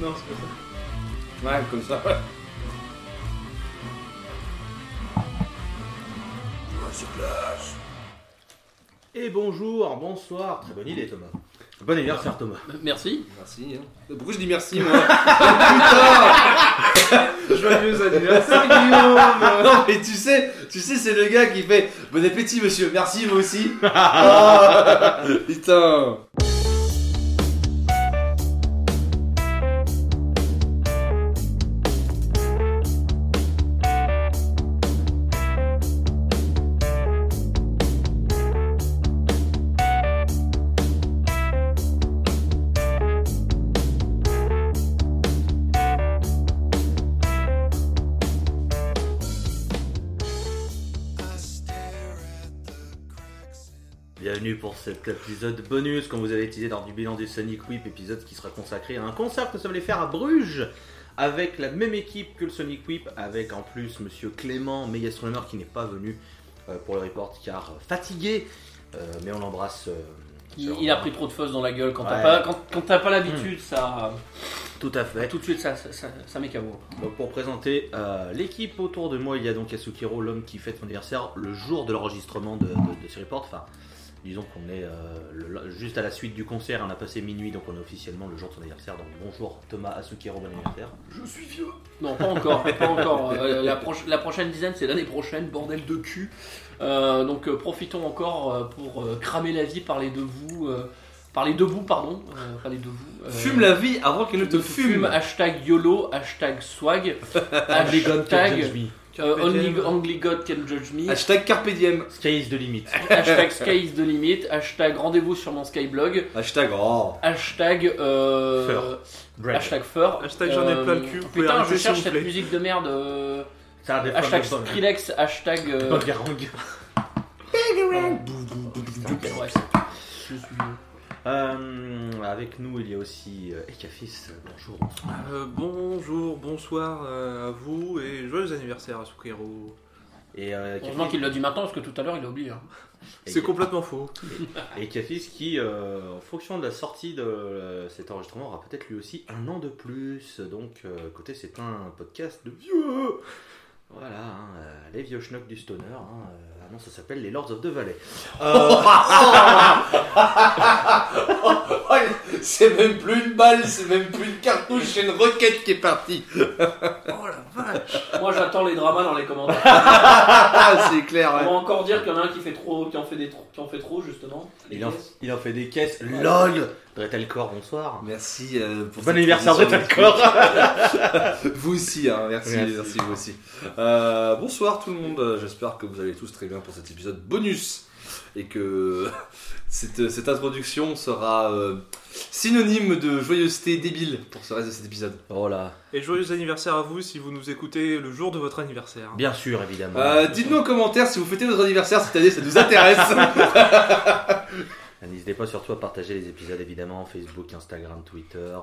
Non, c'est pas ça. Ouais, comme ça. Et bonjour, bonsoir, très bonne idée Thomas. Bon anniversaire Thomas. Merci. Merci. hein. Pourquoi je dis merci, moi Oh, Putain Joyeux anniversaire, Guillaume Non, mais tu sais, tu sais, c'est le gars qui fait Bon appétit, monsieur. Merci, moi aussi. Ah, putain. Cet épisode bonus, comme vous avez utilisé lors du bilan du Sonic Whip, épisode qui sera consacré à un concert que nous allés faire à Bruges, avec la même équipe que le Sonic Whip, avec en plus Monsieur Clément, méga astronomeur qui n'est pas venu euh, pour le report car fatigué, Euh, mais on l'embrasse. euh, Il, a pris trop de fuzz dans la gueule. Quand t'as pas, quand, quand t'as pas l'habitude, ça, Tout à fait. tout de suite, ça, ça, ça, ça met KO. Donc pour présenter euh, l'équipe autour de moi, il y a donc Yasukiro, l'homme qui fête son anniversaire le jour de l'enregistrement de, de, de ce report. Enfin, disons qu'on est euh, le- juste à la suite du concert, on a passé minuit, donc on est officiellement le jour de son anniversaire. Donc bonjour Thomas Asukiro, bon anniversaire. Je suis vieux. Non, pas encore, pas encore. Euh, la, prochaine dizaine, c'est l'année prochaine, bordel de cul. Euh, donc euh, profitons encore euh, pour euh, cramer la vie, parler de vous, euh, parler debout, pardon, euh, parler de vous. Euh, Fume la vie avant qu'elle ne te de fume. fume. Hashtag YOLO, hashtag swag, hashtag euh, only, only God can judge me. Hashtag Carpe Diem. Sky is the limit. hashtag sky is the limit, hashtag rendez-vous sur mon skyblog, Hashtag oh. hashtag euh, Fur. Hashtag fur. Hashtag j'en ai plein le cul, pouvez Putain, je cherche cette musique de merde. euh, Ça hashtag Skrillex, hashtag. euh, bonne- Bangarang. putain, ouais, je suis- Euh, avec nous, il y a aussi euh, Ekafis. Bonjour. bonsoir. Euh, bonjour, bonsoir euh, à vous et joyeux anniversaire à Sukero. Et euh, Heureusement qu'il l'a dit maintenant parce que tout à l'heure il a oublié. hein. C'est complètement faux. Et Kafis qui, euh, en fonction de la sortie de euh, cet enregistrement, aura peut-être lui aussi un an de plus. Donc, euh, écoutez, c'est un podcast de vieux. Voilà, hein, les vieux schnocks du stoner. Hein, non, ça s'appelle les Lords of the Valley. Euh, c'est même plus une balle, c'est même plus une cartouche, c'est une roquette qui est partie. Oh la vache Moi j'attends les dramas dans les commentaires. C'est clair. On ouais. va encore dire qu'il y en a un qui fait trop, qui en fait des trop, qui en fait trop justement. il, en, il en fait des caisses. LOL Dretelcore, bonsoir. Merci euh, pour Bon anniversaire Dretelcore Vous aussi, hein, merci, Merci. merci, vous aussi. Euh, bonsoir tout le monde, Euh, j'espère que vous allez tous très bien pour cet épisode bonus et que cette, cette introduction sera euh, synonyme de joyeuseté débile pour ce reste de cet épisode. Voilà, Et joyeux anniversaire à vous si vous nous écoutez le jour de votre anniversaire. bien sûr, évidemment. Euh, Dites-nous en commentaire si vous fêtez votre anniversaire cette année, ça nous intéresse. N'hésitez pas surtout à partager les épisodes évidemment Facebook, Instagram, Twitter,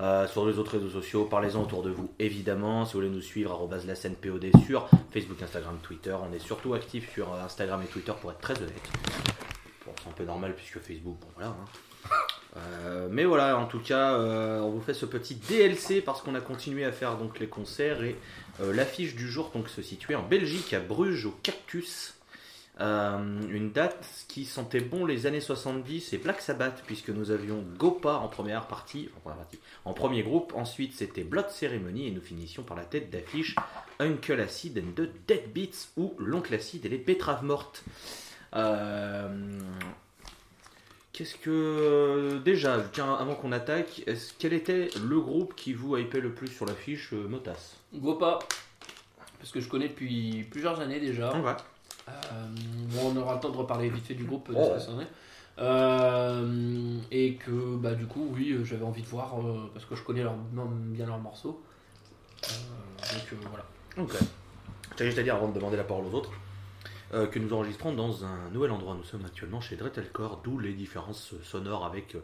euh, sur les autres réseaux sociaux. Parlez-en autour de vous évidemment. Si vous voulez nous suivre, la scène POD sur Facebook, Instagram, Twitter. On est surtout actifs sur euh, Instagram et Twitter pour être très honnête. Bon, c'est un peu normal puisque Facebook, bon voilà. hein. Euh, mais voilà, en tout cas, on vous fait ce petit DLC parce qu'on a continué à faire donc les concerts et l'affiche du jour donc se situait en Belgique à Bruges au Cactus. Euh, une date qui sentait bon les années 70 et Black Sabbath puisque nous avions Gopa en première partie, en, première partie, en premier groupe, ensuite c'était Blood Ceremony et nous finissions par la tête d'affiche Uncle Acid and the Dead Beats ou l'Oncle Acid et les Betteraves Mortes. Euh, Qu'est-ce que déjà, tiens, avant qu'on attaque, quel était le groupe qui vous hypait le plus sur l'affiche euh, Motas? Gopa, parce que je connais depuis plusieurs années déjà. Bon, on aura le temps de reparler vite fait du groupe de ce que ça en est. Euh, et que bah du coup oui euh, j'avais envie de voir euh, parce que je connais leur, bien leurs morceaux Euh, donc euh, voilà Ok. J'ai juste à dire avant de demander la parole aux autres euh, que nous enregistrons dans un nouvel endroit. Nous sommes actuellement chez Dretelcore, d'où les différences sonores avec euh,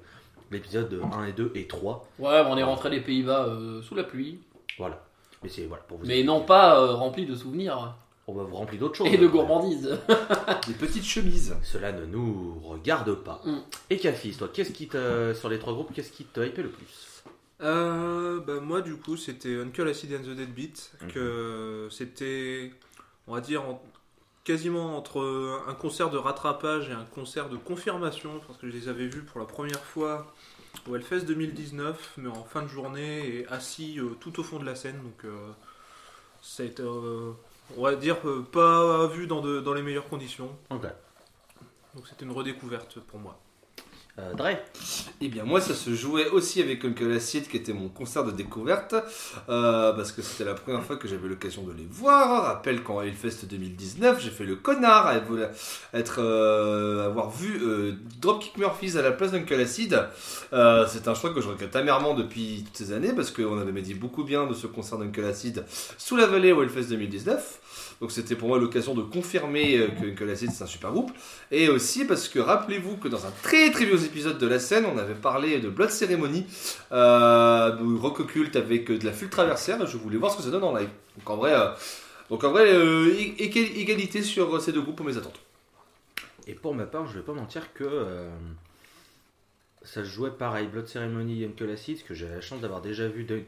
l'épisode 1 et 2 et 3. ouais on est rentré des Pays-Bas euh, sous la pluie Voilà. Mais c'est voilà pour vous. mais non pas euh, rempli de souvenirs On va vous remplir d'autres choses. et de gourmandise Des petites chemises. Cela ne nous regarde pas. Mm. Et Cafis, toi, qu'est-ce qui te, sur les trois groupes, qu'est-ce qui te hype le plus? Euh, bah, moi, du coup, c'était Uncle Acid and the Deadbeat. Mhm. Que c'était, on va dire, en- quasiment entre un concert de rattrapage et un concert de confirmation. Parce que je les avais vus pour la première fois au Hellfest 2019, mais en fin de journée et assis euh, tout au fond de la scène. Donc, euh, ça a été, euh, on va dire, euh, pas vu dans, de- dans les meilleures conditions. Ok. Donc, c'était une redécouverte pour moi. Euh, Dre Eh bien, moi, ça se jouait aussi avec Uncle Acid, qui était mon concert de découverte, euh, parce que c'était la première fois que j'avais l'occasion de les voir. Rappelle qu'en Hellfest 2019, j'ai fait le connard à être, euh, avoir vu euh, Dropkick Murphys à la place d'Uncle Acid. Euh, c'est un choix que je regrette amèrement depuis toutes ces années, parce qu'on avait dit beaucoup bien de ce concert d'Uncle Acid sous la vallée au Hellfest 2019. Donc c'était pour moi l'occasion de confirmer euh, que Uncle Acid c'est un super groupe. Et aussi parce que rappelez-vous que dans un très très vieux épisode de la scène, on avait parlé de Blood Ceremony, euh, rock occulte avec euh, de la full traversière. Je voulais voir ce que ça donne en live. Donc en vrai, euh, égalité sur ces deux groupes pour mes attentes. Et pour ma part, je vais pas mentir que ça se jouait pareil, Blood Ceremony et Uncle Acid, que j'avais la chance d'avoir déjà vu de,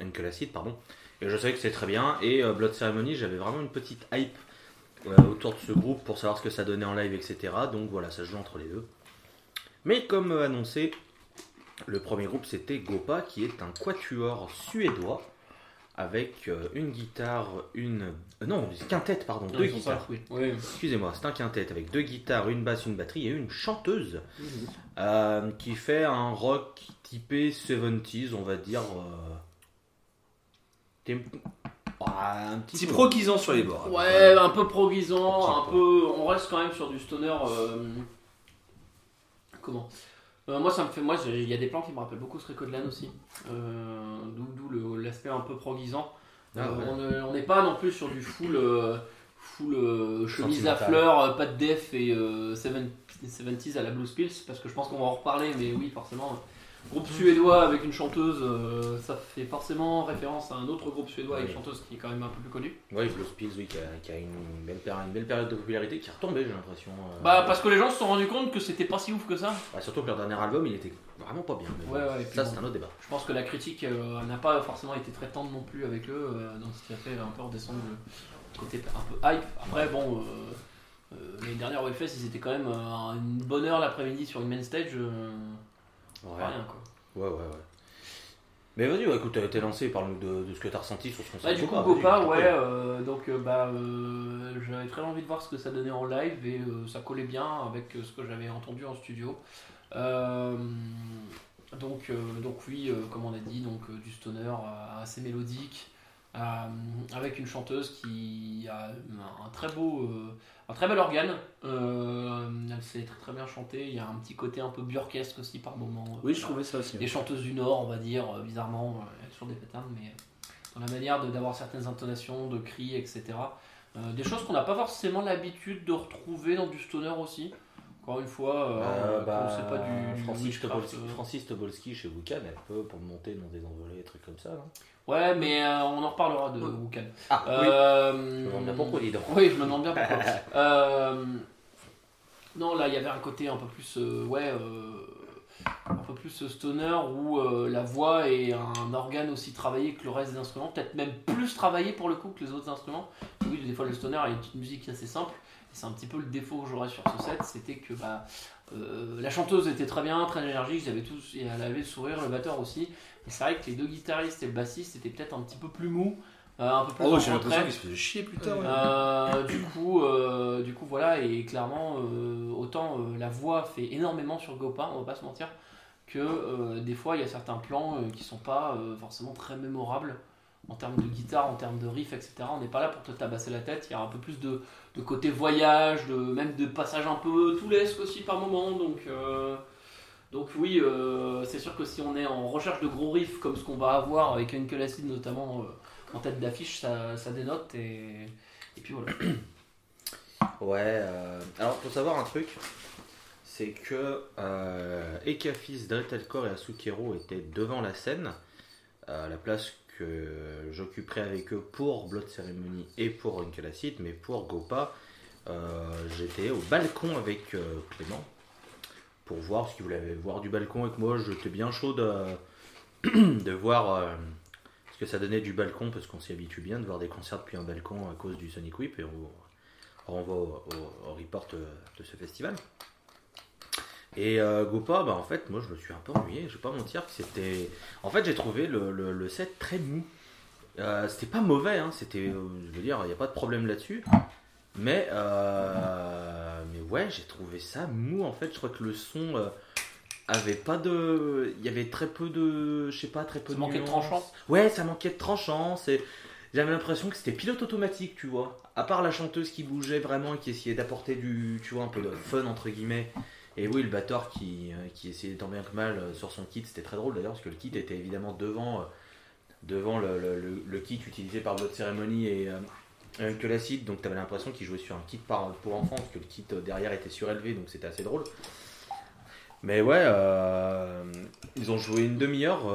Uncle Acid, pardon, et je savais que c'était très bien. Et euh, Blood Ceremony, j'avais vraiment une petite hype euh, autour de ce groupe pour savoir ce que ça donnait en live, etc. Donc voilà, ça se joue entre les deux. Mais comme euh, annoncé, le premier groupe c'était Gopa, qui est un quatuor suédois avec euh, une guitare, une. non, une quintette, pardon, deux guitares. pas- oui. Oui. Excusez-moi, c'est un quintet avec deux guitares, une basse, une batterie et une chanteuse euh, qui fait un rock typé 70s, on va dire. euh, temp- Ah, un petit Petit peu. proquisant sur les bords. Ouais, un peu proguisant, Un peu. On reste quand même sur du stoner. euh, Comment? Euh, Moi, ça me fait. Moi, il y a des plans qui me rappellent beaucoup Srekodlan aussi. Euh, D'où l'aspect un peu proguisant. Ah, Euh, ouais. on ne- On n'est pas non plus sur du full. euh, full euh, chemise à fleurs, euh, pas de def et euh, 7 70s à la Blues Pills, parce que je pense qu'on va en reparler, mais oui, forcément. Groupe suédois avec une chanteuse, euh, ça fait forcément référence à un autre groupe suédois avec une chanteuse qui est quand même un peu plus connue. Ouais, Blues Pills, oui, qui a, qui a une, belle péri- une belle période de popularité qui est retombée, j'ai l'impression. euh. Bah parce que les gens se sont rendus compte que c'était pas si ouf que ça. Bah, surtout que leur dernier album, il était vraiment pas bien. mais Ouais, bon, ouais, et puis ça, bon. c'est un autre débat. Je pense que la critique euh, n'a pas forcément été très tendre non plus avec eux, euh, donc ce qui a fait un peu redescendre le côté un peu hype. Après bon, euh, euh, l'année dernière au ils étaient quand même euh, à une bonne heure l'après-midi sur une main stage, euh, Ouais, pas rien quoi. ouais, ouais. ouais. Mais vas-y, ouais, écoute, t'as été lancé, parle-nous de, de ce que t'as ressenti sur ce concert. Bah, du coup, Gopa, ouais, ouais. euh, donc euh, bah, euh, j'avais très envie de voir ce que ça donnait en live et euh, ça collait bien avec ce que j'avais entendu en studio. Donc, donc oui, comme on a dit, donc du stoner assez mélodique, euh, avec une chanteuse qui a un, très beau, euh, un très bel organe. Euh, elle sait très très bien chanter. Il y a un petit côté un peu burlesque aussi par moment. Oui, je trouvais ça aussi. Les chanteuses du Nord, on va dire, bizarrement, a toujours des patterns, mais dans la manière d'avoir certaines intonations, de cris, etc. Des choses qu'on n'a pas forcément l'habitude de retrouver dans du stoner aussi. Encore une fois, euh, Euh, comme bah, c'est pas du, du Francis, Tobolski, euh. Francis Tobolski chez Wukan, elle peut pour monter dans des envolées, des trucs comme ça. non? Ouais, mais euh, on en reparlera de. Wukan. Ah, Euh, Je me demande bien pourquoi, dis donc. Oui, je me demande bien pourquoi. Euh, non, là, il y avait un côté un peu plus, euh, ouais, euh, un peu plus stoner où euh, la voix est un organe aussi travaillé que le reste des instruments, peut-être même plus travaillé pour le coup que les autres instruments. Oui, des fois le stoner a une petite musique assez simple. C'est un petit peu le défaut que j'aurais sur ce set, c'était que bah, euh, la chanteuse était très bien, très énergique, ils avaient tous, et elle avait le sourire, le batteur aussi. Et c'est vrai que les deux guitaristes et le bassiste étaient peut-être un petit peu plus mous, euh, un peu plus Oh, j'ai l'impression qu'il se faisait chier putain. ouais. Euh, du coup, euh, du coup voilà et clairement autant la voix fait énormément sur Gopa, on va pas se mentir, que des fois il y a certains plans qui sont pas forcément très mémorables en termes de guitare, en termes de riff, etc. On n'est pas là pour te tabasser la tête. Il y a un peu plus de, de côté voyage, de même de passage un peu tout lesque aussi par moment. Donc euh, donc oui, euh, c'est sûr que si on est en recherche de gros riffs comme ce qu'on va avoir avec Uncle Acid notamment euh, en tête d'affiche, ça, ça dénote et, et puis voilà. Ouais, alors faut savoir un truc, c'est que Ekafis, Dretelkor et Asukero étaient devant la scène, à la place que j'occuperai avec eux pour Blood Ceremony et pour Uncle Acid, mais pour Gopa, euh, j'étais au balcon avec euh, Clément pour voir ce qu'il voulait voir du balcon avec moi. J'étais bien chaud de, de voir euh, ce que ça donnait du balcon, parce qu'on s'y habitue bien de voir des concerts depuis un balcon à cause du Sonic Whip, et on renvoie au, report de ce festival. Et euh, Gopa, bah, en fait, moi je me suis un peu ennuyé, je vais pas mentir, que c'était. En fait, j'ai trouvé le, le- le set très mou. Euh, c'était pas mauvais, hein, c'était. euh, je veux dire, il n'y a pas de problème là-dessus. Mais, euh, mais ouais, j'ai trouvé ça mou en fait. Je crois que le son euh, avait pas de. Il y avait très peu de. Je sais pas, très peu Ça de. manquait de tranchant. Ouais, ça manquait de tranchant. c'est- J'avais l'impression que c'était pilote automatique, tu vois. À part la chanteuse qui bougeait vraiment et qui essayait d'apporter du. Tu vois, un peu de fun entre guillemets. Et oui, le batteur qui, euh, qui essayait tant bien que mal euh, sur son kit, c'était très drôle d'ailleurs, parce que le kit était évidemment devant, euh, devant le, le- kit utilisé par Blood Ceremony et euh, que l'acide, donc tu avais l'impression qu'il jouait sur un kit pour enfants, parce que le kit derrière était surélevé, donc c'était assez drôle. Mais ouais, ils ont joué une demi-heure,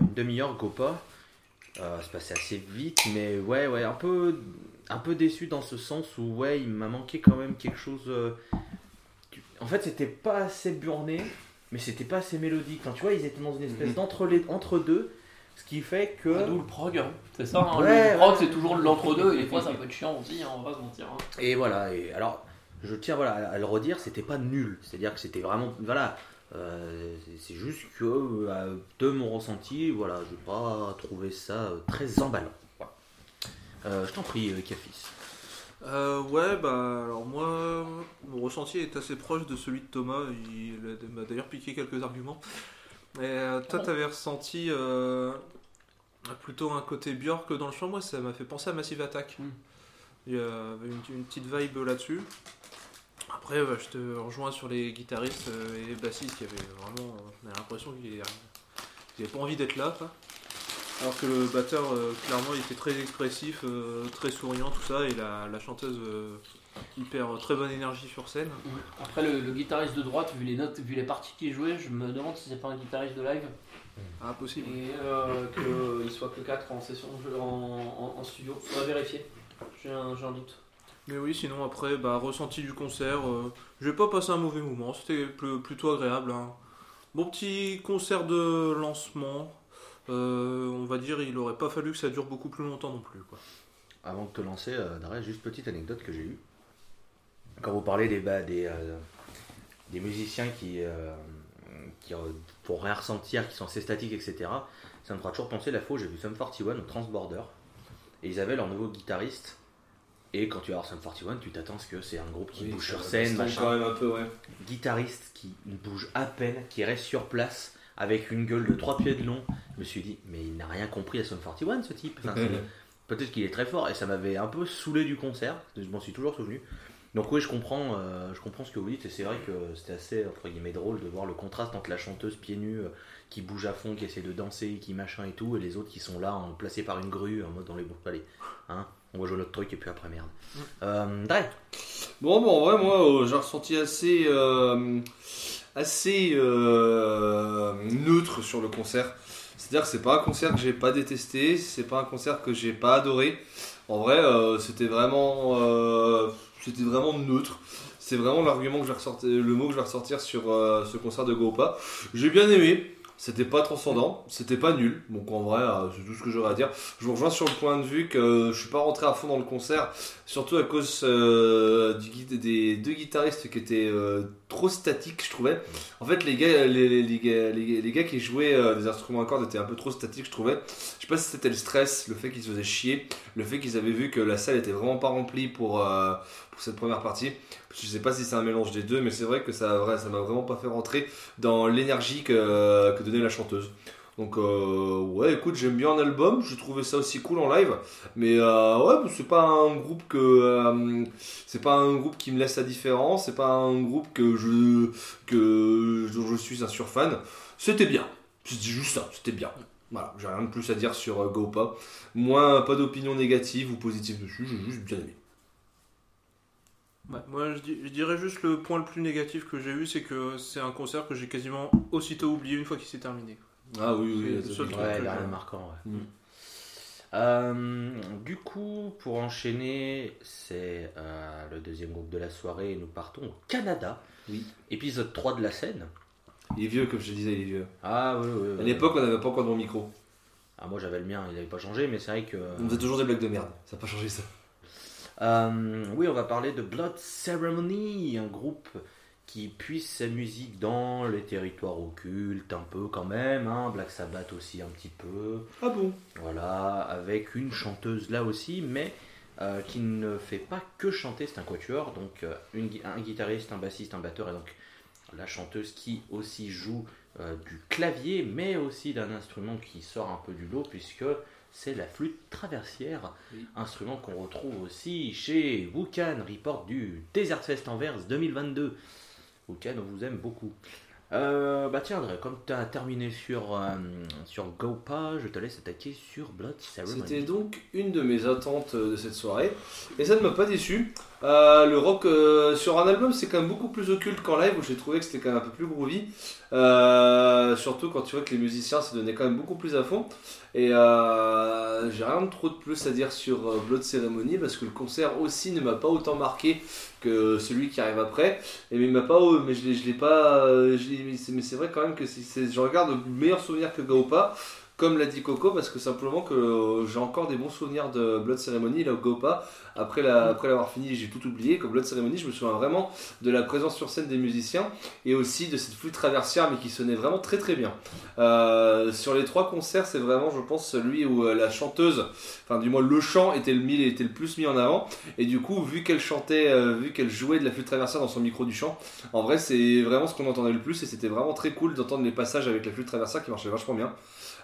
une demi-heure Gopa. Euh, c'est passé assez vite, mais ouais, ouais, un peu, un peu déçu dans ce sens où ouais, il m'a manqué quand même quelque chose. En fait, c'était pas assez burné, mais c'était pas assez mélodique. Enfin, tu vois, ils étaient dans une espèce Mhm. d'entre les entre deux, ce qui fait que. Ah, D'où le prog, hein. c'est ça. hein, Ouais, le prog, ouais. c'est toujours de l'entre-deux, et des fois, ça peut être chiant aussi, hein, on va se mentir. hein. Et voilà, et alors je tiens voilà, à le redire, c'était pas nul, c'est-à-dire que c'était vraiment. Voilà, euh, c'est- juste que euh, de mon ressenti, voilà, je n'ai pas trouvé ça euh, très emballant. Voilà. Euh, je t'en prie, euh, Cafis. Euh, ouais, bah alors moi, mon ressenti est assez proche de celui de Thomas. Il m'a d'ailleurs piqué quelques arguments. Et euh, toi, t'avais ressenti euh, plutôt un côté Björk dans le chant. Moi, ça m'a fait penser à Massive Attack. Mm. Il y avait une, une petite vibe là-dessus. Après, bah, je te rejoins sur les guitaristes euh, et bassistes qui avaient vraiment. On a l'impression qu'ils n'avaient pas envie d'être là. quoi. Alors que le batteur, euh, clairement, il était très expressif, euh, très souriant, tout ça, et la, la chanteuse, euh, hyper très bonne énergie sur scène. Après, le, le guitariste de droite, vu les notes, vu les parties qu'il jouait, je me demande si c'est pas un guitariste de live Ah, possible. et euh, qu'il soit que 4 en session, en, en, en studio. Faudrait vérifier. J'ai un, un doute. Mais oui, sinon après, bah, ressenti du concert, euh, je vais pas passer un mauvais moment, c'était pl- plutôt agréable. hein. Bon petit concert de lancement, euh, on va dire, il aurait pas fallu que ça dure beaucoup plus longtemps non plus. Quoi. Avant de te lancer, euh, juste petite anecdote que j'ai eue. Quand vous parlez des, bah, des, euh, des musiciens qui, euh, qui, pour rien ressentir, qui sont assez statiques, etc., ça me fera toujours penser la fois où j'ai vu Sum 41 au Transborder. Et ils avaient leur nouveau guitariste. Et quand tu vas voir Sum 41, tu t'attends à ce que c'est un groupe qui Oui, bouge sur scène, machin quand même un peu, ouais. guitariste qui ne bouge à peine, qui reste sur place avec une gueule de 3 pieds de long. Je me suis dit, mais il n'a rien compris à Sum 41 ce type. Enfin, Peut-être qu'il est très fort et ça m'avait un peu saoulé du concert, je m'en suis toujours souvenu. Donc oui, je comprends, euh, je comprends ce que vous dites et c'est vrai que c'était assez entre guillemets drôle de voir le contraste entre la chanteuse pieds nus euh, qui bouge à fond, qui essaie de danser, qui machin et tout, et les autres qui sont là, en- placés par une grue, en mode dans les bons allez, hein, on va jouer notre truc et puis après merde. Euh, Dre, Bon, bon, en vrai, moi, euh, j'ai ressenti assez, assez euh, neutre sur le concert. C'est-à-dire que c'est pas un concert que j'ai pas détesté, c'est pas un concert que j'ai pas adoré. En vrai, euh, c'était vraiment, euh, c'était vraiment neutre. C'est vraiment l'argument que je vais ressortir, le mot que je vais ressortir sur euh, ce concert de Gopa. J'ai bien aimé. C'était pas transcendant, c'était pas nul. Donc en vrai, euh, c'est tout ce que j'aurais à dire. Je vous rejoins sur le point de vue que je suis pas rentré à fond dans le concert, surtout à cause euh, du des deux guitaristes qui étaient euh, trop statiques, je trouvais. En fait, les gars, qui jouaient euh, des instruments à cordes étaient un peu trop statiques, je trouvais. Je sais pas si c'était le stress, le fait qu'ils se faisaient chier, le fait qu'ils avaient vu que la salle était vraiment pas remplie pour, euh, cette première partie. Je sais pas si c'est un mélange des deux, mais c'est vrai que ça m'a vraiment pas fait rentrer dans l'énergie que, donnait la chanteuse. Donc euh, ouais, écoute, j'aime bien l'album, j'ai trouvé ça aussi cool en live, mais euh, ouais, c'est pas un groupe que euh, c'est pas un groupe qui me laisse indifférent, c'est pas un groupe que je dont je suis un surfan. C'était bien, dis juste ça, c'était bien. Voilà, j'ai rien de plus à dire sur Gopa. Moi, pas d'opinion négative ou positive dessus, j'ai juste bien aimé. Moi, je, dirais juste le point le plus négatif que j'ai eu, c'est que c'est un concert que j'ai quasiment aussitôt oublié une fois qu'il s'est terminé. Ah oui, C'est oui. Ouais, rien de marquant. ouais. Mm. Euh, du coup, pour enchaîner, c'est euh, le deuxième groupe de la soirée et nous partons au Canada. Oui. Épisode 3 de la scène. Il est vieux, comme je te disais, il est vieux. Ah oui, oui. À oui. l'époque, on n'avait pas encore de bon micro. Ah, moi j'avais le mien, il n'avait pas changé, mais c'est vrai que. On faisait toujours des blagues de merde. Ça n'a pas changé ça. Euh, oui, on va parler de Blood Ceremony, un groupe qui puise sa musique dans les territoires occultes, un peu quand même, hein, Black Sabbath aussi un petit peu, Ah bon? Voilà, avec une chanteuse là aussi, mais euh, qui ne fait pas que chanter, c'est un quatuor, donc euh, une un guitariste, un bassiste, un batteur, et donc la chanteuse qui aussi joue euh, du clavier, mais aussi d'un instrument qui sort un peu du lot, puisque c'est la flûte traversière, Oui. instrument qu'on retrouve aussi chez Wukan, report du Desert Fest Anvers 2022. Wukan, on vous aime beaucoup. Euh, bah tiens, André, comme tu as terminé sur, euh, sur Gopa, je te laisse attaquer sur Blood Ceremony. C'était donc une de mes attentes de cette soirée. Et ça ne m'a pas déçu. Euh, le rock euh, sur un album, c'est quand même beaucoup plus occulte qu'en live, où j'ai trouvé que c'était quand même un peu plus groovy. Euh, surtout quand tu vois que les musiciens se donnaient quand même beaucoup plus à fond. Et j'ai rien de trop de plus à dire sur Blood Ceremony, parce que le concert aussi ne m'a pas autant marqué que celui qui arrive après. Et mais il pas, mais je l'ai, pas, mais c'est- vrai quand même que c'est- je regarde de meilleurs souvenirs que Gaopa comme l'a dit Coco, parce que simplement que euh, j'ai encore des bons souvenirs de Blood Ceremony, là au Gopa. Après, la, après l'avoir fini, j'ai tout oublié. Comme Blood Ceremony, je me souviens vraiment de la présence sur scène des musiciens et aussi de cette flûte traversière, mais qui sonnait vraiment très très bien. Euh, sur les trois concerts, c'est vraiment, je pense, celui où euh, la chanteuse, enfin du moins le chant était le, était le plus mis en avant. Et du coup, vu qu'elle chantait, euh, vu qu'elle jouait de la flûte traversière dans son micro du chant, en vrai, c'est vraiment ce qu'on entendait le plus et c'était vraiment très cool d'entendre les passages avec la flûte traversière qui marchait vachement bien.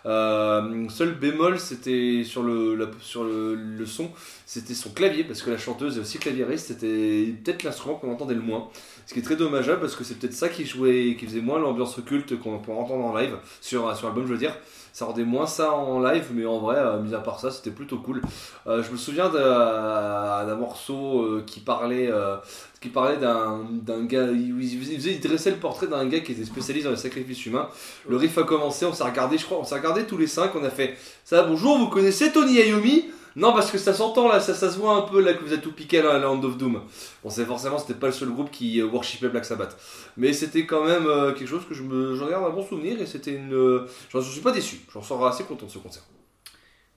Euh, seul bémol, c'était sur le, sur le, son, c'était son clavier, parce que la chanteuse est aussi claviériste, c'était peut-être l'instrument qu'on entendait le moins. Ce qui est très dommageable, parce que c'est peut-être ça qui jouait, qui faisait moins l'ambiance occulte qu'on peut entendre en live, sur, sur l'album, je veux dire. Ça rendait moins ça en live, mais en vrai, euh, mis à part ça, c'était plutôt cool. Euh, je me souviens d'un d'un morceau euh, qui parlait, euh, qui parlait d'un d'un gars, il, il faisait- il dressait le portrait d'un gars qui était spécialiste dans les sacrifices humains. Le riff a commencé, on s'est regardé, je crois, on s'est regardé tous les cinq, on a fait ça. Bonjour, vous connaissez Tony Iommi Non, parce que ça s'entend là, ça, ça se voit un peu là que vous êtes tout piqué là, à la Hand of Doom. On sait forcément, c'était pas le seul groupe qui euh, worshipait Black Sabbath, mais c'était quand même euh, quelque chose que je me, j'en garde un bon souvenir et c'était une, euh, je suis pas déçu, j'en sors assez content de ce concert.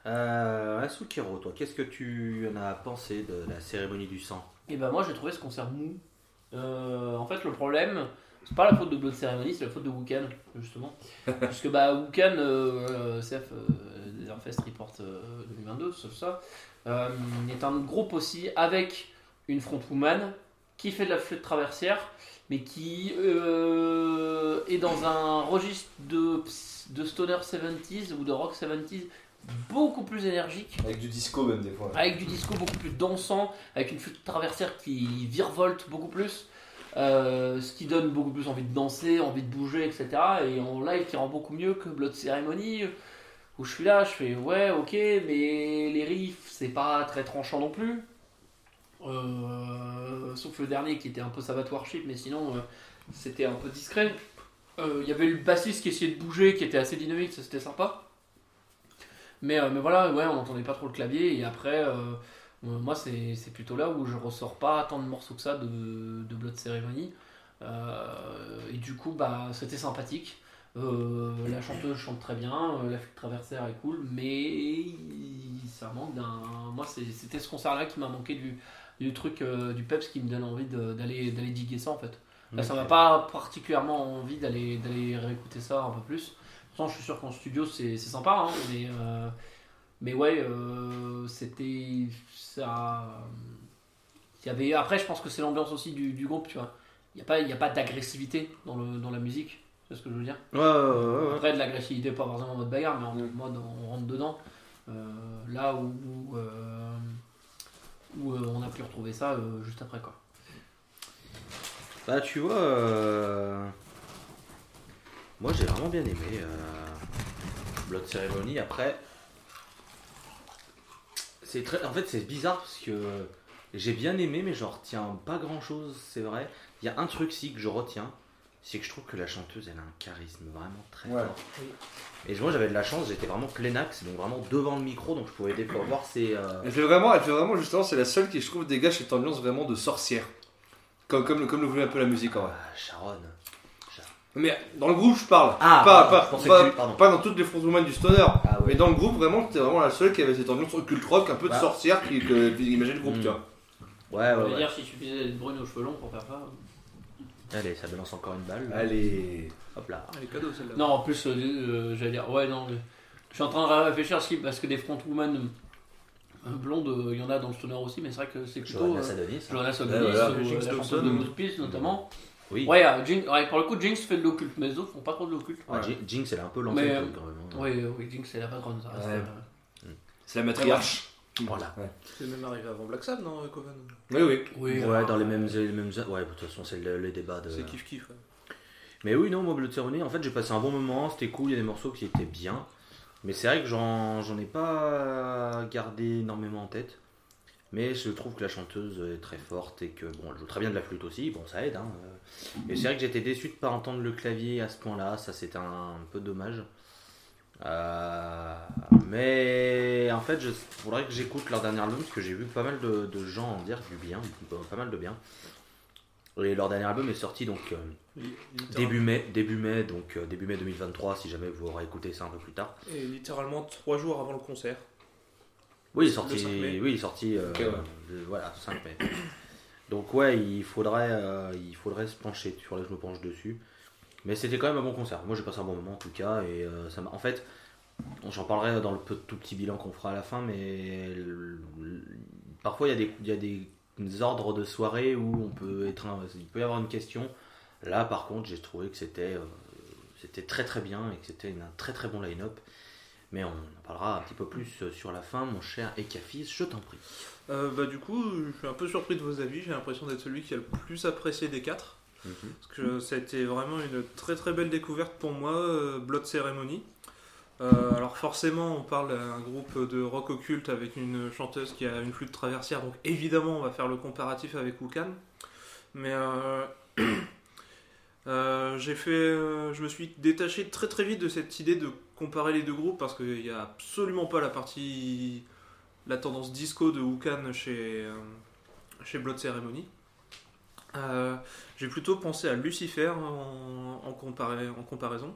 Euh, Asukiro, toi, qu'est-ce que tu en as pensé de la cérémonie du sang? Et ben moi j'ai trouvé ce concert mou. Euh, en fait le problème, c'est pas la faute de Blood Ceremony, c'est la faute de Wukan justement. Puisque bah Wukan, euh, CF euh, Desert Fest Report euh, 2022, sauf ça, euh, est un groupe aussi avec une frontwoman qui fait de la flûte traversière, mais qui euh, est dans un registre de, de stoner 70s ou de rock 70s beaucoup plus énergique Avec du disco même des fois. avec du disco beaucoup plus dansant, avec une flûte traversière qui virevolte beaucoup plus, euh, ce qui donne beaucoup plus envie de danser, envie de bouger, etc. Et en live qui rend beaucoup mieux que Blood Ceremony, où je suis là, je fais ouais, ok, mais les riffs, c'est pas très tranchant non plus. Euh, sauf le dernier qui était un peu Sabbath Worship, mais sinon euh, c'était un peu discret. Euh, Il y avait le bassiste qui essayait de bouger, qui était assez dynamique, ça c'était sympa. Mais, euh, mais voilà, ouais, on n'entendait pas trop le clavier. Et après, euh, euh, moi, c'est plutôt là où je ressors pas tant de morceaux que ça de, de Blood Ceremony. Euh, et du coup, bah, c'était sympathique. Euh, la chanteuse chante très bien, euh, la flûte traversière est cool, mais ça manque d'un. Moi, c'était ce concert-là qui m'a manqué du, du truc, euh, du peps qui me donne envie d'aller diguer ça en fait. Là, ça m'a pas particulièrement envie d'aller réécouter ça un peu plus. Pourtant, je suis sûr qu'en studio, c'est sympa, hein, mais, euh, mais ouais, euh, c'était ça. Il y avait, après, je pense que c'est l'ambiance aussi du, du groupe, tu vois. Il n'y a pas, y a pas d'agressivité dans, le, dans la musique, c'est ce que je veux dire. Ouais, ouais, ouais. Après, de l'agressivité, pas forcément en mode bagarre, mais en mode on rentre dedans. Euh, là où, où, euh, où, euh, on a pu retrouver ça juste après, quoi. Bah, tu vois, moi j'ai vraiment bien aimé Blood Ceremony. Après, c'est très, en fait, c'est bizarre parce que j'ai bien aimé, mais j'en retiens pas grand chose, c'est vrai. Il y a un truc si que je retiens, c'est que je trouve que la chanteuse elle a un charisme vraiment très Ouais. fort. Et moi j'avais de la chance, j'étais vraiment plein axe, donc vraiment devant le micro, donc je pouvais voir ses. euh, Elle fait vraiment, elle fait vraiment justement, c'est la seule qui je trouve dégage cette ambiance vraiment de sorcière. Comme, comme, le- comme le voulait un peu la musique en vrai. ah, Sharon. Mais dans le groupe, je parle. Ah, pas, pardon, pas, je pensais pas- que tu- pardon. pas dans toutes les frontwoman du stoner. Ah. Mais dans le groupe, vraiment, t'es vraiment la seule qui avait cette ambiance occulte rock, un peu de Bah. sorcière qui, que imaginait le groupe, Mm. tu vois. Ouais, ouais, ouais. dire s'il suffisait d'être brune aux cheveux longs pour faire ça. Allez, ça me lance encore une balle. Allez. Hop là. Elle est cadeau celle-là. Non, en plus, euh, euh, j'allais dire, ouais, non. mais Je suis en train de réfléchir si, parce que des frontwoman euh, blondes, il y en a dans le stoner aussi, mais c'est vrai que c'est plutôt. Johanna Sadonis. Johanna voilà. euh, Jinx la chanteuse de notamment. Oui. Ouais, Jinx- ouais, pour le coup, Jinx fait de l'occulte, mais les autres font pas trop de l'occulte. Ouais, Jin- Jinx, elle est un peu Mais, lancée euh, quand même. hein. Oui, euh, oui, Jinx c'est la patronne, ça reste. Ouais. euh, C'est la matriarche. Voilà. Ouais. C'est même arrivé avant Black Sabbath, non, Coven Oui, oui. Oui, Ouais, dans les euh, mêmes, les mêmes. Ouais, de toute façon, c'est le, le débat de. C'est kiff kiff. ouais. Mais oui, non, moi, Blood Ceremony, en fait, j'ai passé un bon moment, c'était cool, il y a des morceaux qui étaient bien. Mais c'est vrai que j'en, j'en ai pas gardé énormément en tête. Mais je trouve que la chanteuse est très forte et que, bon, elle joue très bien de la flûte aussi, bon, ça aide. Hein. Et c'est vrai que j'étais déçu de pas entendre le clavier à ce point-là, ça c'était un, un peu dommage. Euh, mais en fait, il faudrait que j'écoute leur dernier album parce que j'ai vu pas mal de, de gens en dire du bien, pas mal de bien. Et leur dernier album est sorti donc euh, Début mai, début mai, donc euh, début mai 2023, si jamais vous aurez écouté ça un peu plus tard. Et littéralement trois jours avant le concert. Oui, il est sorti, 5 mai. oui, il est sorti, euh, Ok, ouais. de- voilà, 5 mai. Donc ouais, il faudrait, euh, il faudrait se pencher, il faudrait que je me penche dessus. Mais c'était quand même un bon concert. Moi, j'ai passé un bon moment en tout cas, et euh, ça en fait, j'en parlerai dans le tout petit bilan qu'on fera à la fin, mais parfois il y a des, ordres de soirée où on peut être, il peut y avoir une question. Là, par contre, j'ai trouvé que c'était, euh, très très bien et que c'était un très très bon line-up. Mais on en parlera un petit peu plus euh, sur la fin, mon cher Ekafis, je t'en prie. Euh, bah du coup, je suis un peu surpris de vos avis. J'ai l'impression d'être celui qui a le plus apprécié des quatre. Parce que ça a été vraiment une très très belle découverte pour moi, euh, Blood Ceremony. Euh, alors forcément, on parle d'un groupe de rock occulte avec une chanteuse qui a une flûte traversière, donc évidemment, on va faire le comparatif avec Wukan. Mais euh, j'ai fait, je me suis détaché très très vite de cette idée de comparer les deux groupes parce qu'il n'y a absolument pas la partie, la tendance disco de Wukan chez chez Blood Ceremony. Euh, j'ai plutôt pensé à Lucifer en, en, compara- en comparaison.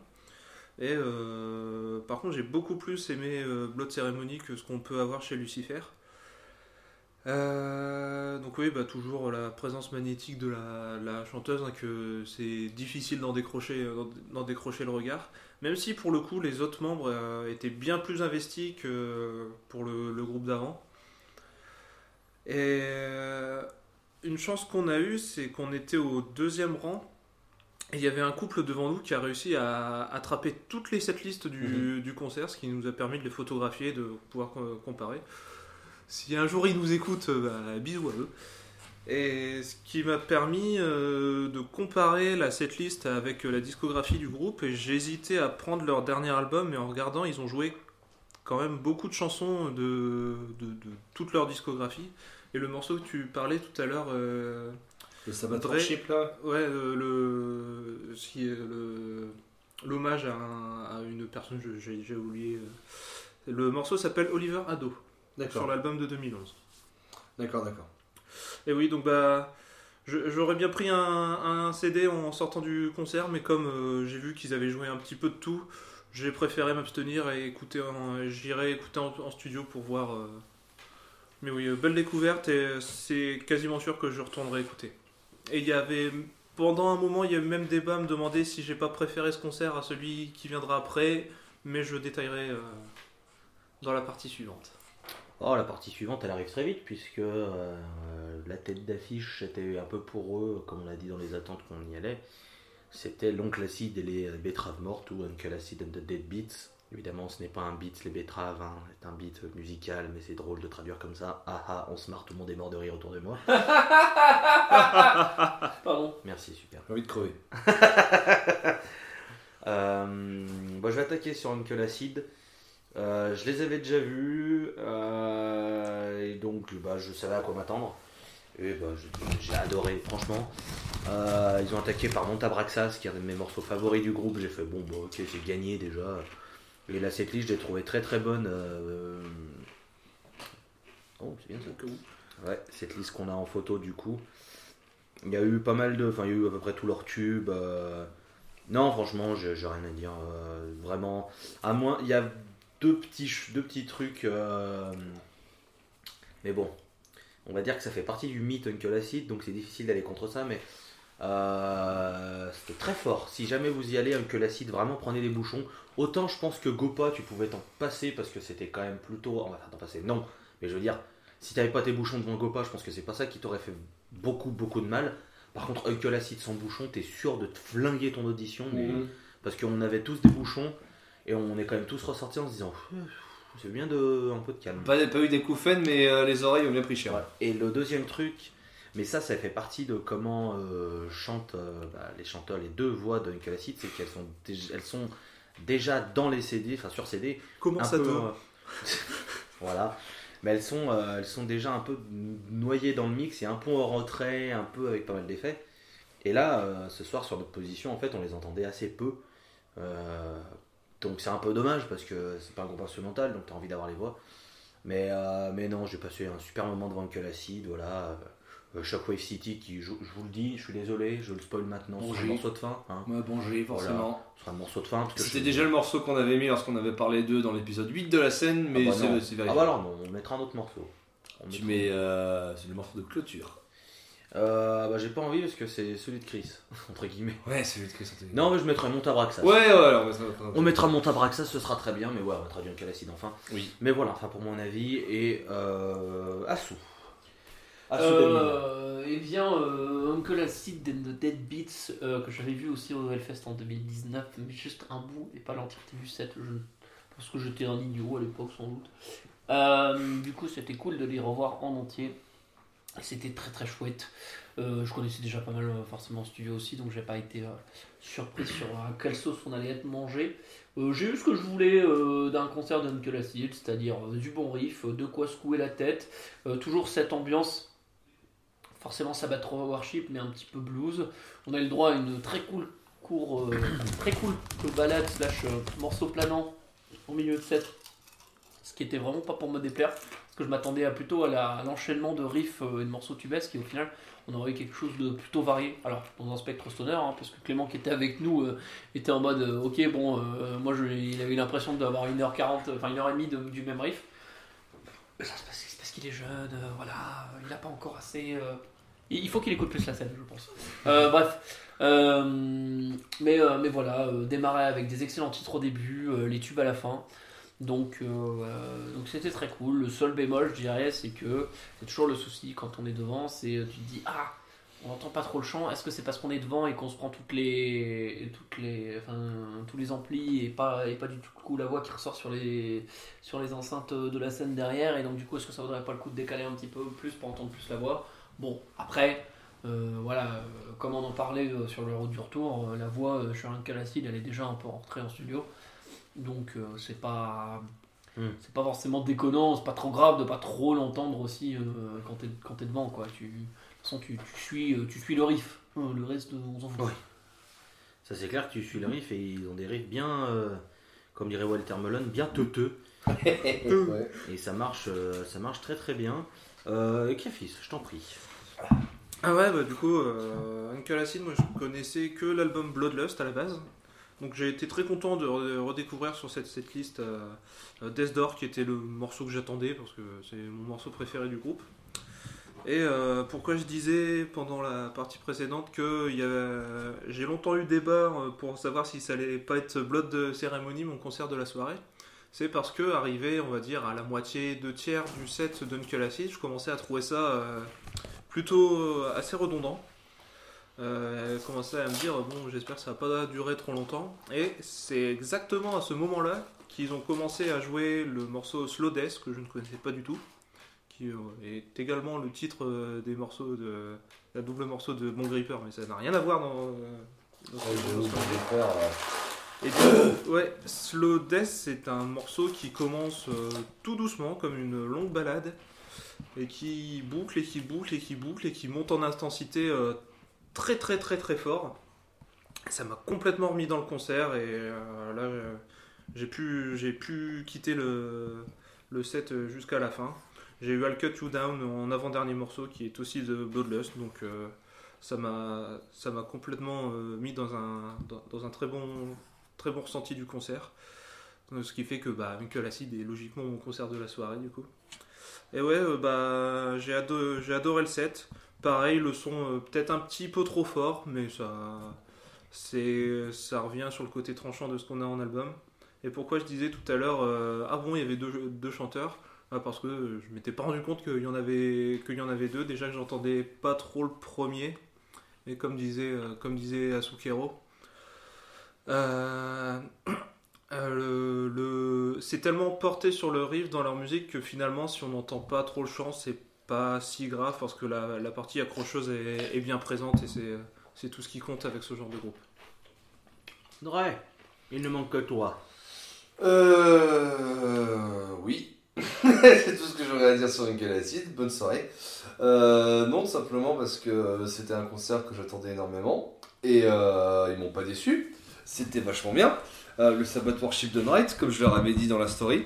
Et euh, par contre, j'ai beaucoup plus aimé euh, Blood Ceremony que ce qu'on peut avoir chez Lucifer. Donc oui, bah, toujours la présence magnétique de la, chanteuse, hein, que c'est difficile d'en décrocher, le regard. Même si pour le coup, les autres membres étaient bien plus investis que pour le, le groupe d'avant. Et une chance qu'on a eue, c'est qu'on était au deuxième rang. Et il y avait un couple devant nous qui a réussi à attraper toutes les setlists du, du concert, ce qui nous a permis de les photographier et de pouvoir co- comparer. Si un jour ils nous écoutent, euh, bah, bisous à eux. Et ce qui m'a permis euh, de comparer la setlist avec euh, la discographie du groupe. Et j'hésitais à prendre leur dernier album, mais en regardant, ils ont joué quand même beaucoup de chansons de, de, de toute leur discographie. Et le morceau que tu parlais tout à l'heure, euh, Le Sabbath Dre- Worship là. ouais, euh, le, qui est le, l'hommage à, un- à une personne, j'ai, oublié. euh, Le morceau s'appelle Oliver Ado, sur l'album de 2011. D'accord, d'accord. Et oui, donc bah, j'aurais bien pris un, un CD en sortant du concert, mais comme euh, j'ai vu qu'ils avaient joué un petit peu de tout, j'ai préféré m'abstenir et écouter. J'irai écouter en, studio pour voir. euh. Mais oui, euh, belle découverte et c'est quasiment sûr que je retournerai écouter. Et il y avait pendant un moment, il y a eu même débat à me demander si j'ai pas préféré ce concert à celui qui viendra après, mais je détaillerai euh, dans la partie suivante. Oh, la partie suivante, elle arrive très vite, puisque euh, la tête d'affiche, c'était un peu pour eux, comme on l'a dit dans les attentes qu'on y allait. C'était l'oncle acide et les betteraves mortes, ou Uncle Acid and the Dead Beats. Évidemment, ce n'est pas un beat, les betteraves, hein, c'est un beat musical, mais c'est drôle de traduire comme ça. Ah ah, on se marre, tout le monde est mort de rire autour de moi. Pardon. Merci, super. J'ai envie de crever. Euh, bon, je vais attaquer sur Uncle Acid. Euh, je les avais déjà vus, euh, et donc bah, je savais à quoi m'attendre. Et bah, je- j'ai adoré, franchement. Euh, ils ont attaqué par Montabraxas, qui est un de mes morceaux favoris du groupe. J'ai fait bon, bon, ok, c'est gagné déjà. Et la setlist, je l'ai trouvée très très bonne. euh, Oh, c'est bien ça. Ouais, cette liste qu'on a en photo du coup. Il y a eu pas mal de. Enfin, il y a eu à peu près tous leurs tubes. euh, Non, franchement, j'ai j'ai rien à dire. euh, vraiment, à moins, il y a deux petits, deux petits trucs. mais bon, on va dire que ça fait partie du mythe Uncle Acid, donc c'est difficile d'aller contre ça. Mais euh, c'était très fort. Si jamais vous y allez, Uncle Acid, vraiment prenez des bouchons. Autant je pense que Gopa, tu pouvais t'en passer parce que c'était quand même plutôt. Enfin, t'en passer, non. Mais je veux dire, si t'avais pas tes bouchons devant Gopa, je pense que c'est pas ça qui t'aurait fait beaucoup, beaucoup de mal. Par contre, Uncle Acid sans bouchon, t'es sûr de te flinguer ton audition. mais- Mhm. Parce qu'on avait tous des bouchons et on est quand même tous ressortis en se disant c'est bien de un peu de calme. Pas, pas eu des coups mais euh, les oreilles ont bien pris cher. Ouais. Et le deuxième truc, mais ça, ça fait partie de comment euh, chantent euh, bah, les chanteurs, les deux voix d'Uncle Acid, c'est qu'elles sont, déjà, elles sont déjà dans les CD, enfin sur CD, Comment ça peu, voilà. Mais elles sont, euh, elles sont déjà un peu noyées dans le mix et un peu en retrait, un peu avec pas mal d'effets. Et là, euh, ce soir sur notre position, en fait, on les entendait assez peu. Euh, donc c'est un peu dommage parce que c'est pas un groupe instrumental, donc t'as envie d'avoir les voix. Mais, euh, mais non, j'ai passé un super moment devant Uncle Acid, voilà. Euh, Shockwave City, qui, je, je vous le dis, je suis désolé, je le spoil maintenant, Bon, c'est un morceau de fin. Hein. Ouais, bon, j'ai forcément. Ce sera un morceau de fin. parce que C'était je- déjà le morceau qu'on avait mis lorsqu'on avait parlé d'eux dans l'épisode 8 de la scène, mais Ah bah c'est Ah bah alors non, on mettra un autre morceau. On Tu mets. euh, c'est le morceau de clôture. Euh, bah j'ai pas envie parce que c'est celui de Chris, entre guillemets. Ouais, c'est lui de Chris. Non, mais je mettrai Montabraxas. Ouais, ouais, alors, on va se- On mettra Montabraxas, ce sera très bien, mais ouais, on mettra du Uncle Acid enfin. Oui. Mais voilà, enfin pour mon avis, et euh, Assou. Assou Euh, et bien, euh, Uncle Acid and the Dead Beats, euh, que j'avais vu aussi au Hellfest en 2019, mais juste un bout et pas l'entièreté du set, je pense que j'étais un idiot à l'époque sans doute. Euh, du coup, c'était cool de les revoir en entier. C'était très très chouette. Euh, je connaissais déjà pas mal euh, forcément en studio aussi, donc j'ai pas été euh, surpris sur quelle sauce on allait être mangé. J'ai eu ce que je voulais d'un concert d'Uncle Acid, c'est-à-dire euh, du bon riff, de quoi secouer la tête, toujours cette ambiance forcément Sabbath Warship, mais un petit peu blues. On a eu le droit à une très cool, court, très cool balade slash morceau planant au milieu de set, ce qui était vraiment pas pour me déplaire, parce que je m'attendais à plutôt à l'enchaînement de riffs euh, et de morceaux tubesques, et au final, on aurait eu quelque chose de plutôt varié. Alors, dans un spectre stoner, hein, parce que Clément qui était avec nous euh, était en mode, euh, ok, bon, moi il avait l'impression d'avoir 1h40, enfin 1h30 de- du même riff. Mais ça, c'est parce, qu'il est jeune, voilà, il n'a pas encore assez. il faut qu'il écoute plus la scène, je pense. Bref. Mais, mais voilà, démarrer avec des excellents titres au début, les tubes à la fin. Donc euh, euh, donc c'était très cool. Le seul bémol, je dirais, c'est que c'est toujours le souci quand on est devant, c'est euh, tu te dis ah on n'entend pas trop le chant. Est-ce que c'est parce qu'on est devant et qu'on se prend toutes les toutes les enfin tous les amplis et pas et pas du tout le coup la voix qui ressort sur les sur les enceintes de la scène derrière et donc du coup est-ce que ça vaudrait pas le coup de décaler un petit peu plus pour entendre plus la voix? Bon après voilà comme on en parlait sur le route du retour, la voix un calacide elle est déjà un peu rentrée en studio. Donc euh, c'est pas Hmm. c'est pas forcément déconnant, c'est pas trop grave de pas trop l'entendre aussi euh, quand t'es quand t'es devant quoi. Tu, de toute façon tu, tu suis euh, tu suis le riff, Hein, le reste on s'en fout. Ouais. Ça c'est clair que tu suis le riff et ils ont des riffs bien, euh, comme dirait Walter Melon, bien teuteux. Et ça marche, euh, ça marche très très bien. Euh, Kiafis, je t'en prie. Ah ouais, bah du coup, euh, Uncle Acid, moi je connaissais que l'album Bloodlust à la base. Donc j'ai été très content de re- redécouvrir sur cette, cette liste euh, euh, Death Door qui était le morceau que j'attendais parce que c'est mon morceau préféré du groupe. Et euh, pourquoi je disais pendant la partie précédente que j'ai longtemps eu débat pour savoir si ça allait pas être Blood de cérémonie mon concert de la soirée. C'est parce que arrivé, on va dire, à la moitié, deux tiers du set d'Uncle Acid, je commençais à trouver ça plutôt assez redondant. Euh, elle commençait à me dire bon j'espère que ça va pas durer trop longtemps. Et c'est exactement à ce moment là qu'ils ont commencé à jouer le morceau Slow Death que je ne connaissais pas du tout qui euh, est également le titre euh, des morceaux de la double morceau de Bon Gripper mais ça n'a rien à voir dans, euh, dans ce- dans ce- et du coup, ouais, Slow Death, c'est un morceau qui commence euh, tout doucement, comme une longue balade, et qui boucle et qui boucle et qui boucle et qui monte en intensité euh, très très très très fort. Ça m'a complètement remis dans le concert et euh, là euh, j'ai pu, j'ai pu quitter le, le set jusqu'à la fin. J'ai eu I'll Cut You Down en avant-dernier morceau qui est aussi de Bloodlust, donc euh, ça m'a ça m'a complètement mis dans un dans, un très bon très bon ressenti du concert. Ce qui fait que bah, Uncle Acid est logiquement mon concert de la soirée du coup. Et ouais, bah j'ai adoré le set. Pareil, le son euh, peut-être un petit peu trop fort, mais ça c'est ça revient sur le côté tranchant de ce qu'on a en album. Et pourquoi je disais tout à l'heure euh, ah bon il y avait deux, chanteurs? Ah, parce que je m'étais pas rendu compte qu'il y en avait y en avait deux. Déjà que j'entendais pas trop le premier, mais comme disait euh, comme disait Asukero. Euh, euh, c'est tellement porté sur le riff dans leur musique que finalement, si on n'entend pas trop le chant, c'est pas si grave parce que la, la partie accrocheuse est, est bien présente et c'est, tout ce qui compte avec ce genre de groupe. Dre, il ne manque que toi. Euh. Oui. c'est tout ce que j'aurais à dire sur Uncle Acid. Bonne soirée. Euh, non, simplement parce que c'était un concert que j'attendais énormément. Et euh, ils m'ont pas déçu. C'était vachement bien. Euh, le Sabbath Worship de Night, comme je leur avais dit dans la story,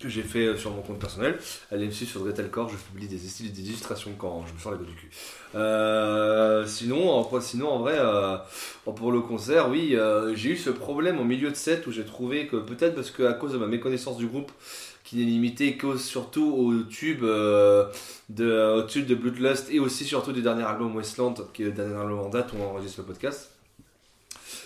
que j'ai fait euh, sur mon compte personnel. Allez me suivre sur Dretalcore, je publie des, styles- des illustrations quand je me sors la gueule du cul. Euh, sinon, en, sinon, en vrai, euh, pour le concert, oui, j'ai eu ce problème en milieu de set où j'ai trouvé que peut-être parce que à cause de ma méconnaissance du groupe, qui n'est limitée qu'au surtout au tube de au tube de Bloodlust et aussi surtout du dernier album Westland, qui est le dernier album en date où on enregistre le podcast.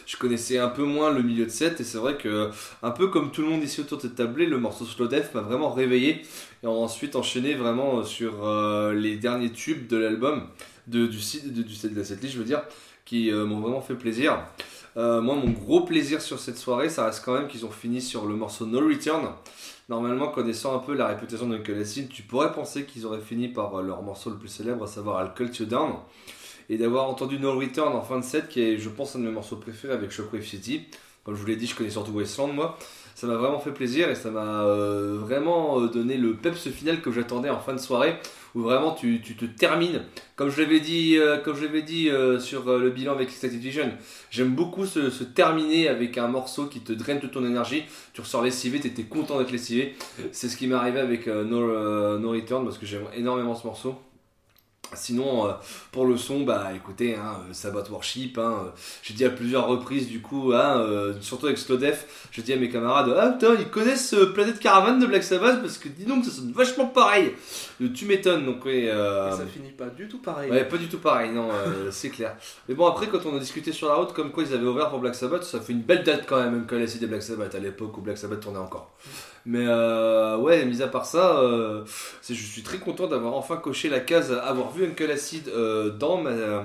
Je connaissais un peu moins le milieu de set et c'est vrai que un peu comme tout le monde ici autour de cette tablée, le morceau Slow Death m'a vraiment réveillé et ensuite enchaîné vraiment sur euh, les derniers tubes de l'album de, du site de, du set de la setlist, je veux dire, qui euh, m'ont vraiment fait plaisir. Euh, moi, mon gros plaisir sur cette soirée, ça reste quand même qu'ils ont fini sur le morceau No Return. Normalement, connaissant un peu la réputation d'Uncle Acid, tu pourrais penser qu'ils auraient fini par euh, leur morceau le plus célèbre, à savoir Cut You Down. Et d'avoir entendu No Return en fin de set, qui est, je pense, un de mes morceaux préférés avec Shockwave City. Comme je vous l'ai dit, je connais surtout Westland, moi. Ça m'a vraiment fait plaisir et ça m'a euh, vraiment euh, donné le peps final que j'attendais en fin de soirée, où vraiment tu, tu te termines. Comme je l'avais dit, euh, comme je dit sur le bilan avec Ecstatic Vision, j'aime beaucoup se, terminer avec un morceau qui te draine toute ton énergie. Tu ressors lessivé, tu étais content d'être lessivé. C'est ce qui m'est arrivé avec No Return parce que j'aime énormément ce morceau. Sinon, euh, pour le son, bah écoutez, hein, euh, Sabbath Worship, hein, euh, j'ai dit à plusieurs reprises du coup, hein, euh, surtout avec Slow Death, j'ai dit à mes camarades, ah putain, ils connaissent Planète Caravan de Black Sabbath parce que dis donc, ça sonne vachement pareil. Tu m'étonnes, donc oui. Et ça finit pas du tout pareil. Ouais, pas du tout pareil, non, c'est clair. Mais bon, après, quand on a discuté sur la route, comme quoi ils avaient ouvert pour Black Sabbath, ça fait une belle date quand même, que la des Black Sabbath, à l'époque où Black Sabbath tournait encore. Mais euh, ouais, mis à part ça, euh, je suis très content d'avoir enfin coché la case avoir vu Uncle Acid euh, dans, ma,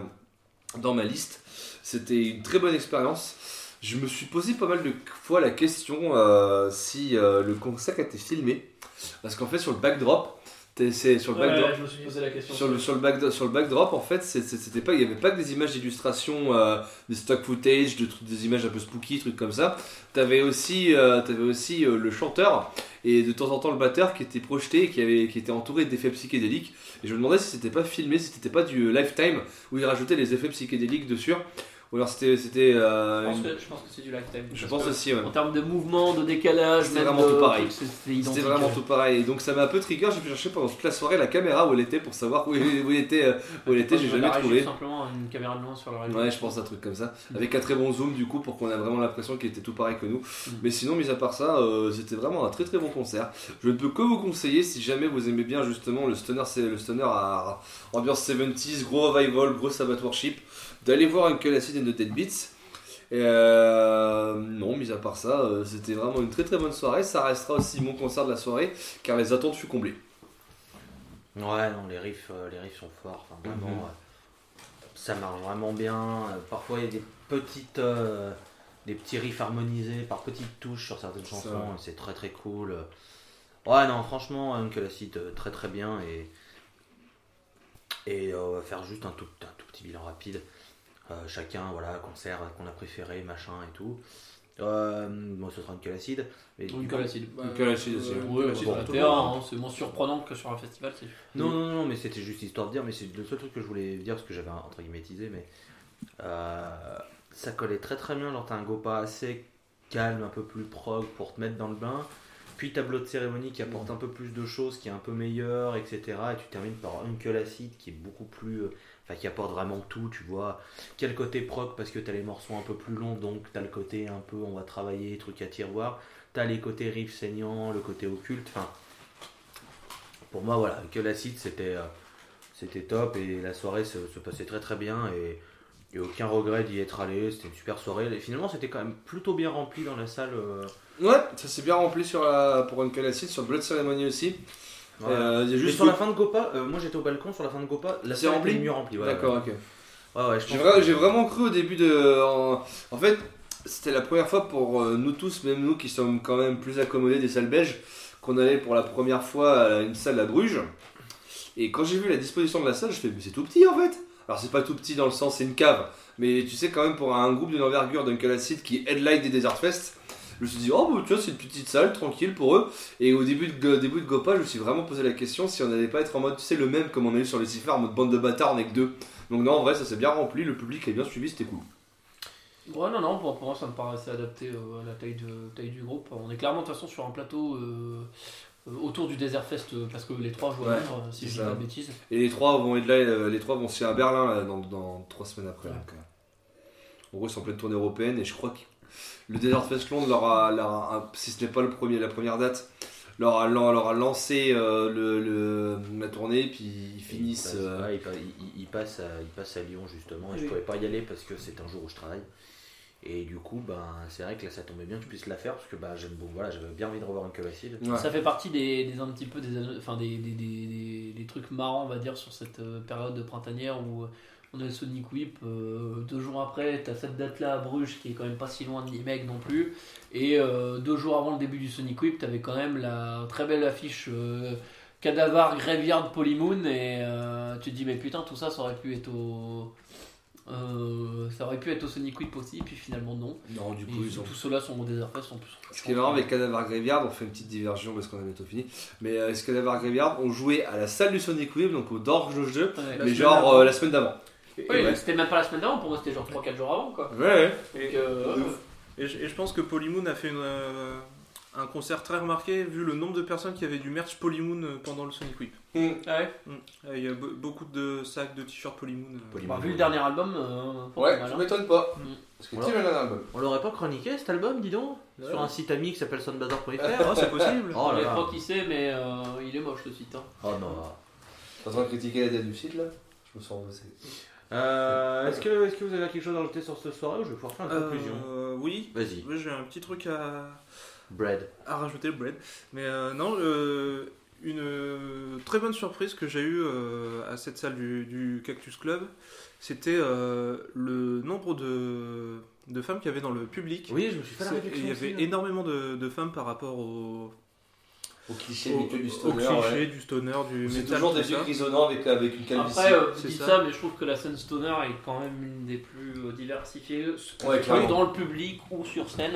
dans ma liste. C'était une très bonne expérience. Je me suis posé pas mal de fois la question euh, si euh, le concert été filmé. Parce qu'en fait, sur le backdrop, c'est sur le backdrop. je me suis posé la question. Sur le, sur, le back, sur le backdrop, en fait, c'était pas, il n'y avait pas que des images d'illustration, euh, des stock footage, de, des images un peu spooky, trucs comme ça. T'avais aussi, euh, t'avais aussi euh, le chanteur et de temps en temps le batteur qui était projeté et qui, avait, qui était entouré d'effets psychédéliques. Et je me demandais si c'était pas filmé, si c'était pas du euh, lifetime où ils rajoutaient les effets psychédéliques dessus. Ou alors c'était. c'était euh, Je pense une- que, je pense que c'est du lifetime. je pense aussi, ouais. En termes de mouvement, de décalage, C'était vraiment de tout pareil. C'était vraiment tout pareil. Donc ça m'a un peu trigger. J'ai pu chercher pendant toute la soirée la caméra où elle était pour savoir où, où elle était. euh, Où elle était. J'ai La jamais trouvé. simplement une caméra de loin sur. Ouais, je pense à un truc comme ça. Avec un très bon zoom, du coup, pour qu'on ait vraiment l'impression qu'il était tout pareil que nous. Mm. Mais sinon, mis à part ça, euh, c'était vraiment un très très bon concert. Je ne peux que vous conseiller, si jamais vous aimez bien justement le c'est le stoner à ambiance 70s, gros revival, gros Sabbath worship, d'aller voir Uncle Acid the Dead Beats. Et euh, non, mis à part ça, euh, c'était vraiment une très très bonne soirée. Ça restera aussi mon concert de la soirée, car les attentes furent comblées. Ouais, non, les riffs, euh, les riffs sont forts. Enfin, vraiment, Mhm. euh, ça marche vraiment bien. Parfois, il y a des petites, des petits riffs harmonisés par petites touches sur certaines chansons. et C'est très très cool. Ouais, non, franchement, Uncle Acid, très très bien. Et, et on va faire juste un tout, un tout petit bilan rapide. Euh, chacun, voilà, concert qu'on a préféré, machin et tout. Euh, bon, ce sera Uncle Acid. Mais une colle coup- acide. Une colle acide aussi. Ouais, bon, monde. hein, c'est moins surprenant que sur un festival. c'est- Non, non, non, mais c'était juste histoire de dire, mais c'est le seul truc que je voulais dire, parce que j'avais entre guillemets teasé, mais euh, ça collait très très bien, genre t'as un gopa assez calme, un peu plus prog pour te mettre dans le bain, puis tableau de cérémonie qui apporte un peu plus de choses, qui est un peu meilleur, etc. Et tu termines par Uncle Acid qui est beaucoup plus euh, qui apporte vraiment tout, tu vois. Quel côté proc parce que t'as les morceaux un peu plus longs, donc t'as le côté un peu on va travailler, truc à tiroir. T'as les côtés riffs saignants, le côté occulte. Enfin, pour moi, voilà, que l'acide c'était euh, top et la soirée se, passait très très bien et, et aucun regret d'y être allé. C'était une super soirée. Et finalement, c'était quand même plutôt bien rempli dans la salle. euh, Ouais, ça s'est bien rempli sur la, pour Uncle Acid, sur Blood Ceremony aussi. Euh, y a juste sur la fin de Gopa, euh, moi j'étais au balcon sur la fin de Gopa, la salle rempli était mieux remplie. ouais, D'accord, ok. Ouais, J'ai vra- que- vraiment cru au début de. En, en fait, c'était la première fois pour euh, nous tous, même nous qui sommes quand même plus accommodés des salles belges, qu'on allait pour la première fois à une salle à Bruges. Et quand j'ai vu la disposition de la salle, je fais, mais c'est tout petit en fait. Alors c'est pas tout petit dans le sens, c'est une cave. Mais tu sais, quand même, pour un groupe d'une envergure d'Uncle Acid qui headline des Desert Fest, je me suis dit, oh, bah, tu vois, c'est une petite salle, tranquille pour eux. Et au début de, début de Gopa, je me suis vraiment posé la question si on n'allait pas être en mode, tu sais, le même comme on a eu sur les Cifers, en mode bande de bâtards, on est que deux. Donc, non, en vrai, ça s'est bien rempli, le public a bien suivi, c'était cool. Ouais, non, non, pour, pour moi ça me paraissait adapté euh, à la taille, de, taille du groupe. On est clairement de toute façon sur un plateau euh, euh, autour du Desert Fest parce que les trois jouent à Ouais, euh, si je dis pas de bêtises. Et les trois vont headline, euh, les trois vont se faire à Berlin là, dans, dans trois semaines après. Ouais. donc, en gros, ils sont en pleine tournée européenne et je crois que le Desert Fest Londres leur a, leur a- si ce n'est pas le premier, la première date, leur a, leur, a lancé euh, le, le- la tournée puis ils Il finissent. euh, ouais, il, pa- il- il passe à, Lyon justement et je Oui. pouvais pas y aller parce que c'est un jour où je travaille. Et du coup, ben, c'est vrai que là ça tombait bien que je puisse la faire parce que bah, j'aime bon, voilà, j'avais bien envie de revoir un Acid. ouais. Ça fait partie des, des un petit peu des, enfin, des, des, des, des- des trucs marrants, on va dire, sur cette euh, période de printanière où on a le Sonic Whip. euh, deux jours après, tu as cette date-là à Bruges qui est quand même pas si loin de Nimeg non plus. Et euh, deux jours avant le début du Sonic Whip, tu avais quand même la très belle affiche euh, Cadavar Graveyard Polymoon. Et euh, tu te dis, mais putain, tout ça, ça aurait pu être au. euh, ça aurait pu être au Sonic Whip aussi, puis finalement non. Non, du Et coup, ils ont. Tous ceux-là sont au Desert Fest en plus. Ce qui est marrant avec Cadaver Graveyard, on fait une petite diversion parce qu'on a bientôt fini. Mais ce Cadaver Graveyard, on jouait à la salle du Sonic Wave, donc au Dorge de jeu, Ouais. mais semaine genre euh, la semaine d'avant. Oui, ouais. c'était même pas la semaine d'avant, pour moi c'était genre 3-4 jours avant quoi. Ouais, ouais. Donc, euh. Et je, et je pense que Polymoon a fait une, euh, un concert très remarqué vu le nombre de personnes qui avaient du merch Polymoon euh, pendant le Sonic Whip. Mm. ah ouais. Euh, Il y a be- beaucoup de sacs de t-shirts Polymoon. euh. Polymoon. Bah, vu le dernier album, euh, Ouais, hein. m'étonne pas. Mm. Parce que Voilà. tu un album? On l'aurait pas chroniqué cet album, dis donc? Ouais. Sur un site ami qui s'appelle soundbazaar.fr Oh, c'est possible. Oh Je là là. pas qui c'est, mais euh, il est moche le site. hein. Oh non. T'es en train de critiquer la date du site là Je me sens bossé. Euh, est-ce, que, est-ce que vous avez quelque chose à ajouter sur cette soirée ou je vais pouvoir faire une conclusion? Euh, oui, Vas-y, Oui, j'ai un petit truc à, Bread. à rajouter, Bread. Mais euh, non, euh, une euh, très bonne surprise que j'ai eue euh, à cette salle du, du Cactus Club, c'était euh, le nombre de, de femmes qu'il y avait dans le public. Oui, je me suis fait la C'est- réflexion. Il y avait là. énormément de, de femmes par rapport au, Au cliché au, du au stoner. cliché ouais. du stoner, du C'est toujours des vieux grisonnants avec, avec une calvitie. Après, euh, c'est je dis ça. ça. mais je trouve que la scène stoner est quand même une des plus euh, diversifiées, Ouais, dans le public ou sur scène.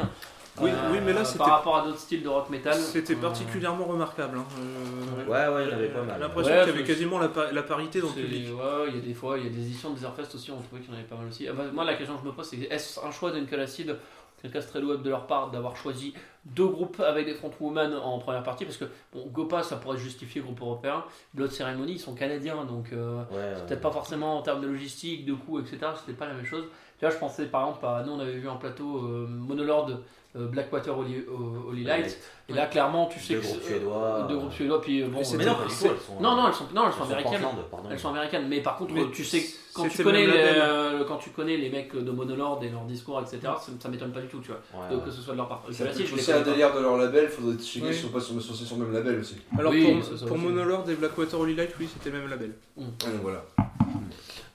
Oui, Euh, oui, mais là, c'était- Par rapport à d'autres styles de rock metal. C'était euh, particulièrement remarquable. hein. Euh, Ouais, ouais, il y en avait pas mal. L'impression Ouais, qu'il y avait quasiment la, pa- la parité dans le public. Ouais, il y a des fois, il y a des éditions de Desert aussi, on trouvait qu'il y en avait pas mal aussi. Ah bah, moi, la question que je me pose, c'est est-ce un choix d'Uncle Acid, quel cas c'est très louable de leur part, d'avoir choisi deux groupes avec des frontwoman en première partie Parce que, bon, Gopa, ça pourrait justifier groupe européen. Blood Ceremony, ils sont canadiens, donc euh, Ouais, ouais. c'est peut-être pas forcément en termes de logistique, de coûts, etc. C'était pas la même chose. Là, je pensais par exemple à. Nous, on avait vu en plateau euh, Monolord, euh, Blackwater, Holy, Holy Light. Et là, clairement, tu sais Deux que. groupes suédois. Deux groupes suédois, puis euh, bon. Mais Mais euh, non, pas du tout, elles sont. non, non, elles sont, non, elles sont elles sont américaines. Portland. Elles sont américaines, mais par contre, Mais tu sais, quand tu, connais le les, euh, quand tu connais les mecs de Monolord et leur discours, etc., ça, ça m'étonne pas du tout, tu vois, Ouais, que, ce soit de leur part. Je les aussi un délire de leur label, faudrait checker Oui. si on pas sur, sur, sur le même label aussi. Alors Oui, pour, c'est ça pour. Monolord et Blackwater Holy Light, oui, c'était le même label. Donc voilà.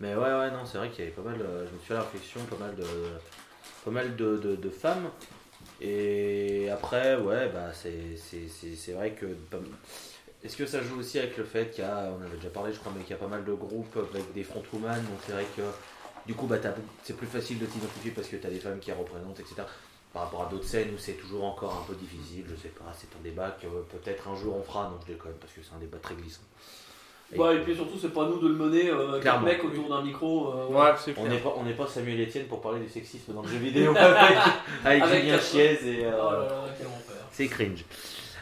Mais ouais, ouais, non, c'est vrai qu'il y avait pas mal. euh, je me suis fait la réflexion, pas mal de, pas mal de, de, de femmes. Et après, ouais, bah c'est, c'est, c'est, c'est vrai que. Est-ce que ça joue aussi avec le fait qu'il y a, on avait déjà parlé, je crois, mais qu'il y a pas mal de groupes avec des frontwoman, donc c'est vrai que du coup, bah, t'as- c'est plus facile de t'identifier parce que tu as des femmes qui représentent, etc. Par rapport à d'autres scènes où c'est toujours encore un peu difficile, je sais pas, c'est un débat que euh, peut-être un jour on fera, non, je déconne, parce que c'est un débat très glissant. Et- Ouais, et puis surtout, c'est pas à nous de le mener, euh, avec Clairement. un mec autour d'un micro. euh, Ouais, C'est On n'est pas, on n'est pas Samuel Etienne pour parler du sexisme dans le jeu vidéo avec, avec Avec Julien quatre- Chiez et. euh, Oh là là, quel enfer. c'est cringe.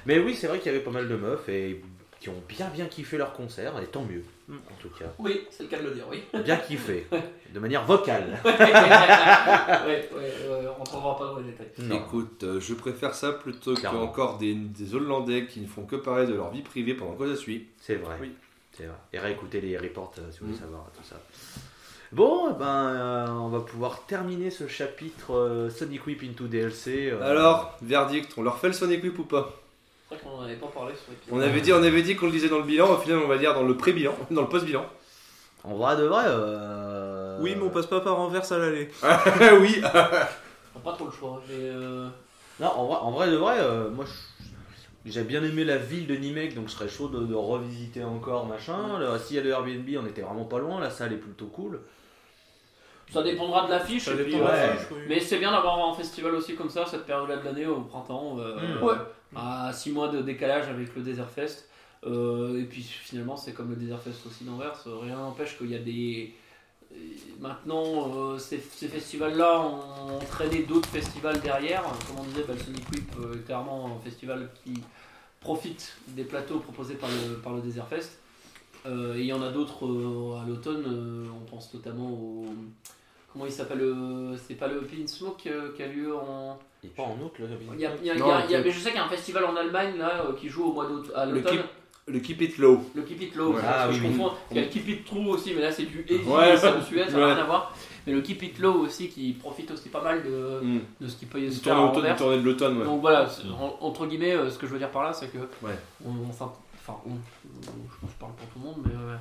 Mais oui, c'est vrai qu'il y avait pas mal de meufs et qui ont bien bien kiffé leur concert, et tant mieux, Mm. en tout cas. Oui, c'est le cas de le dire, oui. Bien kiffé, de manière vocale. ouais, on ne rentrera pas dans les détails. Non. Écoute, euh, je préfère ça plutôt Clairement. qu'encore des, des Hollandais qui ne font que parler de leur vie privée pendant que je suis. C'est vrai. Oui. C'est vrai. Et réécouter les reports euh, si vous voulez Mm. savoir tout ça. Bon, eh ben, euh, on va pouvoir terminer ce chapitre euh, Sonic Whip into DLC. euh, Alors, verdict, on leur fait le Sonic Whip ou pas? C'est vrai qu'on n'en avait pas parlé sur l'épisode. On avait dit, on avait dit qu'on le disait dans le bilan, au final on va dire dans le pré-bilan, dans le post-bilan. En vrai de vrai. euh, Oui, mais on passe pas par Anvers à l'aller. oui. On n'a pas trop le choix. Mais euh, Non, en vrai, en vrai de vrai, euh, moi je- j'ai bien aimé la ville de Nimek, donc je serais chaud de, de revisiter encore machin. Le- S'il y a le Airbnb, on était vraiment pas loin, la salle est plutôt cool. ça dépendra de l'affiche. Ouais. Mais c'est bien d'avoir un festival aussi comme ça, cette période-là de l'année, au printemps. euh, Mm. ouais. À 6 mois de décalage avec le Desert Fest. Euh, et puis finalement, c'est comme le Desert Fest aussi d'Anvers. euh, Rien n'empêche qu'il y a des. euh, Maintenant, ces, festivals-là ont entraîné d'autres festivals derrière. Comme on disait, bah, est clairement un festival qui profite des plateaux proposés par le, par Desert Fest. Et il y en a d'autres à l'automne. on pense notamment au. Comment il s'appelle euh, C'est pas le Pin Smoke euh, qui a lieu en. Et pas en août, le Il y a- il y a- Non, il y a- il y a- le- mais je sais qu'il y a un festival en Allemagne là, euh, qui joue au mois d'août à Le l'automne. Keep- Le Keep It Low. Le Keep It Low, Ouais. parce Ah que oui, je oui. confonds. Il y a le Keep It True aussi, mais là c'est du Heavy, Ouais. c'est en Suède, ça n'a rien à voir. Mais le Keep It Low aussi qui profite aussi pas mal de, Mm. de ce qui peut y Une se faire à tournée automne- une Anvers. tournée de l'automne, ouais. Donc voilà, c'est- en- entre guillemets, euh, ce que je veux dire par là, c'est que. Ouais. On, on enfin, on- je pense que je parle pour tout le monde, mais, euh,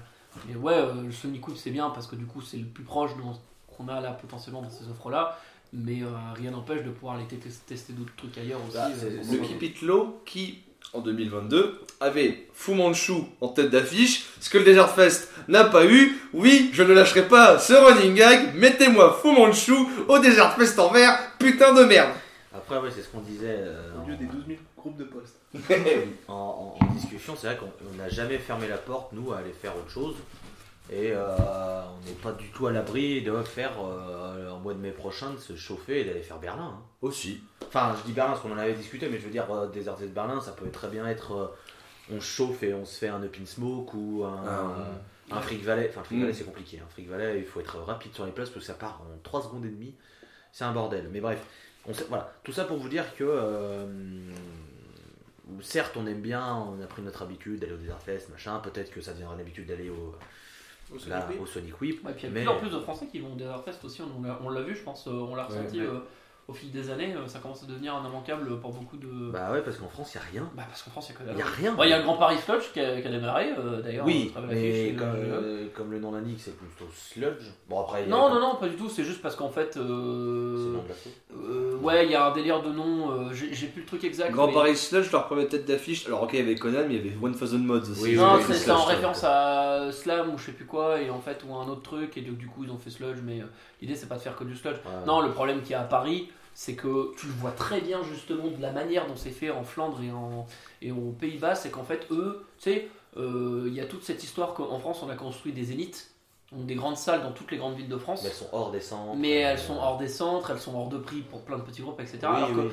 mais ouais, euh, le Sonic Whip c'est bien parce que du coup c'est le plus proche dans- qu'on a là potentiellement dans ces offres là. Mais euh, rien n'empêche de pouvoir aller te- tester d'autres trucs ailleurs aussi. Bah, euh, c'est- pour Le. Keep It Low qui, en 2022, avait Fu Manchu en tête d'affiche, ce que le Desert Fest n'a pas eu. Oui, je ne lâcherai pas ce running gag, mettez-moi Fu Manchu au Desert Fest en vert, putain de merde. Après, ouais, c'est ce qu'on disait euh, Au lieu en- des 12 000 groupes de postes. en, en- en discussion. C'est vrai qu'on on n'a jamais fermé la porte, nous, à aller faire autre chose. Et euh, on n'est pas du tout à l'abri de faire, euh, en mois de mai prochain, de se chauffer et d'aller faire Berlin. hein. Aussi. Enfin, je dis Berlin parce qu'on en avait discuté, mais je veux dire, euh, Desert Fest Berlin, ça peut très bien être. euh, on se chauffe et on se fait un Up in Smoke ou un, Ah, un Freak Valley. Enfin, Freak Mm. Valley, c'est compliqué. Un Freak Valley, il faut être rapide sur les places parce que ça part en 3 secondes et demie. C'est un bordel. Mais bref, on sait- voilà. Tout ça pour vous dire que. euh, certes, on aime bien, on a pris notre habitude d'aller au Desert Fest, machin. Peut-être que ça deviendra une habitude d'aller au, Au Sonic là, Whip. au Sonic Whip. Ouais, puis il y a de mais- plus en plus de Français qui vont au Desert Fest aussi, on l'a- on l'a vu, je pense, euh, on l'a ressenti ouais. euh, au fil des années, euh, ça commence à devenir un immanquable pour beaucoup de. Bah, Bah ouais, parce qu'en France, il n'y a rien. parce qu'en France, il y a que Il n'y dalle. a rien. Ouais, Il y a le Grand Paris Sludge qui a, qui a démarré, euh, d'ailleurs. Oui, à mais comme, et, euh, euh, comme le nom l'indique, c'est plutôt sludge. Bon, après, y a- Non, non, non, pas du tout, c'est juste parce qu'en fait. C'est euh, euh, ouais, il y a un délire de nom, euh, j'ai j'ai plus le truc exact. Grand mais- Paris Sludge, leur première tête d'affiche. Alors, ok, il y avait Conan, mais il y avait One Thousand Mods aussi. Oui, Non, c'est c'est en référence ouais. À Slam ou je sais plus quoi, et en fait, ou un autre truc, et donc, du coup, ils ont fait Sludge, mais euh, l'idée, c'est pas de faire que du Sludge. Ouais. Non, le problème qu'il y a à Paris, c'est que tu le vois très bien justement de la manière dont c'est fait en Flandre et, en, et aux Pays-Bas, c'est qu'en fait, eux, tu sais, euh, il y a toute cette histoire qu'en France, on a construit des zéniths, donc des grandes salles dans toutes les grandes villes de France. Mais elles sont hors des centres. Mais euh, elles sont hors des centres, elles sont hors de prix pour plein de petits groupes, etc. Oui, Alors que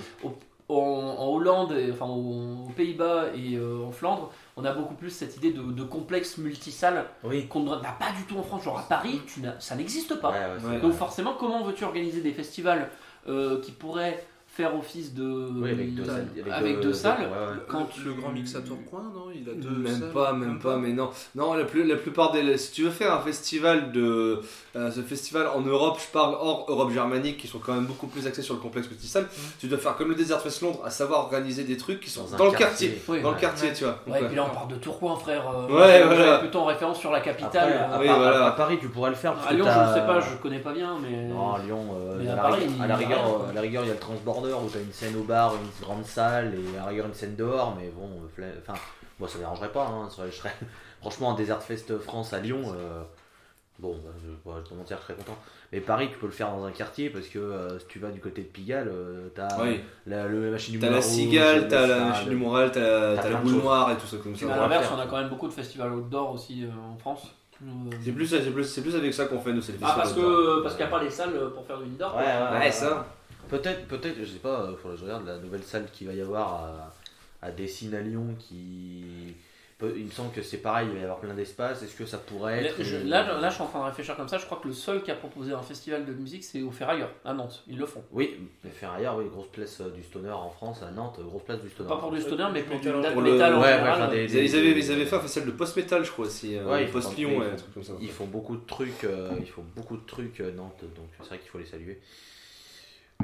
en, en Hollande, et- enfin aux, aux Pays-Bas et euh, en Flandre, on a beaucoup plus cette idée de, de complexe multisalle Oui. qu'on n'a pas du tout en France. Genre à Paris, tu n'as- ça n'existe pas. Ouais, ouais, c'est Ouais. vrai. Donc forcément, comment veux-tu organiser des festivals euh, qui pourraient faire office de Oui, avec deux salles. avec deux salles, ouais, ouais. quand le, tu- le grand mix à Tourcoing, non? Il a deux Même salles, pas, même pas, mais non. Non, la, plus- la plupart des. Si tu veux faire un festival de. Euh, ce festival en Europe, je parle hors Europe germanique, qui sont quand même beaucoup plus axés sur le complexe multisalle. Tu dois faire comme le Desert Fest Londres, à savoir organiser des trucs qui sont Dans dans, le quartier. Oui, Dans ouais. le quartier, tu vois. Ouais, et puis là on parle de Tourcoing, frère. euh, Ouais, voilà. plutôt en référence sur la Après, capitale. à, euh, oui, Par- voilà. à Paris, tu pourrais le faire. parce à que Lyon, je ne sais pas, je connais pas bien, mais. Non, à Lyon, euh, Mais à, à la, Paris, rigueur- à la il y a rigueur, rien, quoi. à la rigueur, il y a le transborder où tu as une scène au bar, une grande salle et à la rigueur une scène dehors, mais bon, enfin, moi ça ne dérangerait pas. Hein, ça- je serais, franchement, un Desert Fest France à Lyon, euh, bon, bah, je, vais pas mentir, je serais content. Mais Paris, tu peux le faire dans un quartier parce que euh, si tu vas du côté de Pigalle, euh, t'as Oui. la, le- la machine du T'as Moulin la cigale, t'as la machine du moral, t'as la, la boule noire et tout ça comme Mais ça. à l'inverse, on a quand même beaucoup de festivals outdoor aussi euh, en France. Euh, C'est plus, avec ça qu'on fait c'est les Ah, parce que parce qu'il n'y a pas les salles pour faire du indoor. Ouais, ouais, Ouais, ça. Peut-être, peut-être, je sais pas, euh, faudrait que je regarde la nouvelle salle qu'il va y avoir à, à Dessine à Lyon qui. Il me semble que c'est pareil, il va y avoir plein d'espaces. Est-ce que ça pourrait être. Je- là, là, je suis en train de réfléchir comme ça. Je crois que le seul qui a proposé un festival de musique, c'est au Ferrailleur, à Nantes. Ils le font. Oui, mais Ferrailleur, oui, grosse place euh, du stoner en France, à Nantes, grosse place du stoner. Pas pour du stoner, mais pour du Metal. metal Pour le- Ouais, ouais, enfin, des- Ils avaient, ils avaient, ils avaient fait un festival de post-metal, je crois aussi. euh, Ouais, ils font- post-Lyon, ils ouais, font- un truc comme ça. Ils font beaucoup de trucs, euh, ils font beaucoup de trucs euh, Nantes, donc c'est vrai qu'il faut les saluer.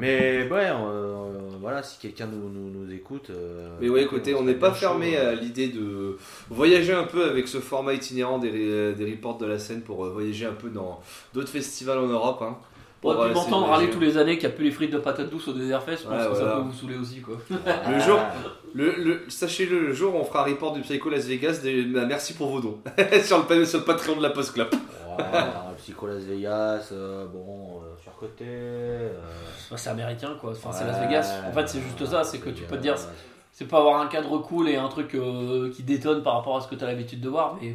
Mais ouais, euh, voilà, si quelqu'un nous, nous, nous écoute. euh, Mais ouais, écoutez, on n'est pas fermé à euh. l'idée de voyager un peu avec ce format itinérant des, des reports de la scène pour euh, voyager un peu dans d'autres festivals en Europe. Hein, Pour euh, puis essayer m'entendre râler tous les années qu'il n'y a plus les frites de patates douces au désert fest, je pense Ouais, que ça peut vous saouler aussi quoi. Le jour- Le, le- Sachez-le, le jour où on fera un report du Psycho Las Vegas, des- bah, merci pour vos dons sur, le, sur le Patreon de la Post Club. Ouais, Psycho Las Vegas, euh, bon, euh, surcoté. C'est américain quoi, enfin, c'est Las Vegas. En fait, c'est juste ça, c'est que tu peux te dire, c'est pas avoir un cadre cool et un truc euh, qui détonne par rapport à ce que tu as l'habitude de voir, mais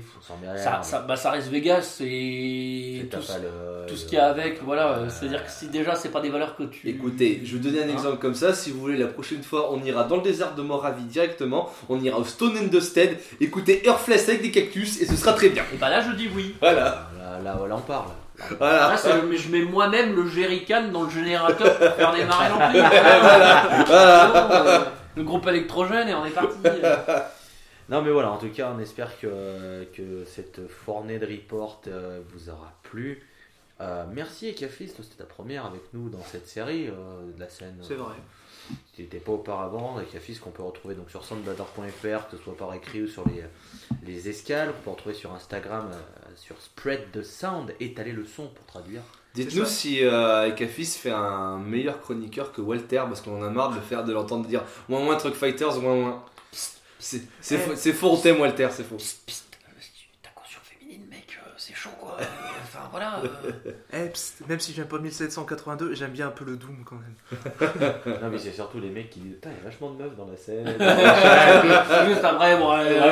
rien, ça, ça, bah, ça reste Vegas et c'est tout, le- tout ce qu'il y a avec, voilà. C'est-à-dire que si déjà c'est pas des valeurs que tu. Écoutez, je vais vous donner un Hein exemple comme ça. Si vous voulez, la prochaine fois, on ira dans le désert de Moravie directement. On ira au Stone and Dusted, écouter Earthless avec des cactus et ce sera très bien. Et bah là je dis oui. Voilà. Là, là, là, on parle. Voilà. Là, c'est le- mais je mets moi-même le jerrycan dans le générateur pour faire démarrer l'ampli. voilà. Voilà. Sinon, euh, le groupe électrogène et on est parti. Non mais voilà, en tout cas on espère que, que cette fournée de report euh, vous aura plu. Euh, merci Ekafist, c'était ta première avec nous dans cette série euh, de la scène. C'est vrai. Tu n'étais pas auparavant, Ekafist qu'on peut retrouver donc sur soundbladder.fr, que ce soit par écrit ou sur les, les escales, qu'on peut retrouver sur Instagram, euh, sur Spread the Sound, étaler le son pour traduire. Dites-nous si euh, Ekafis fait un meilleur chroniqueur que Walter parce qu'on en a marre de le faire de l'entendre dire moins moins Truck Fighters moins moins. C'est c'est faux, c'est faux, on t'aime Walter, c'est faux. Psst, psst, ta conscience féminine, mec, euh, c'est chaud quoi. Enfin voilà. euh, Eh, même si j'aime pas 1782, j'aime bien un peu le Doom quand même. non mais c'est surtout les mecs qui disent Putain, il y a vachement de meufs dans la scène. Juste après, bon, Ouais,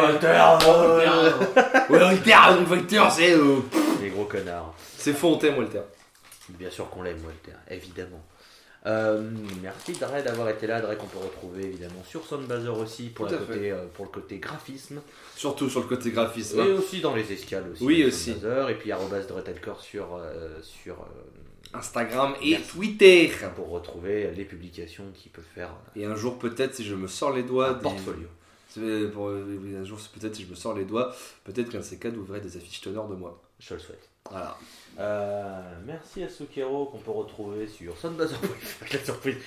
Walter, Walter. C'est les gros connards. c'est faux, on t'aime Walter. Bien sûr qu'on l'aime, Walter, évidemment. Euh, merci Dre d'avoir été là, Dre qu'on peut retrouver évidemment sur Soundbazer aussi pour, Tout la à côté, euh, pour le côté graphisme Surtout sur le côté graphisme. et hein. aussi dans les escales aussi. Oui, aussi. Soundbazer, et puis arrobas sur, euh, sur euh, Instagram et Merci. Twitter. pour retrouver les publications qui peuvent faire Et un jour peut-être si je me sors les doigts un des- portfolio. Pour- un jour peut-être si je me sors les doigts, peut-être qu'un de ces quatre ouvrait des affiches teneurs de moi. Je le souhaite. Voilà. Euh, merci à Sukero qu'on peut retrouver sur Soundbazer.fr, la surprise.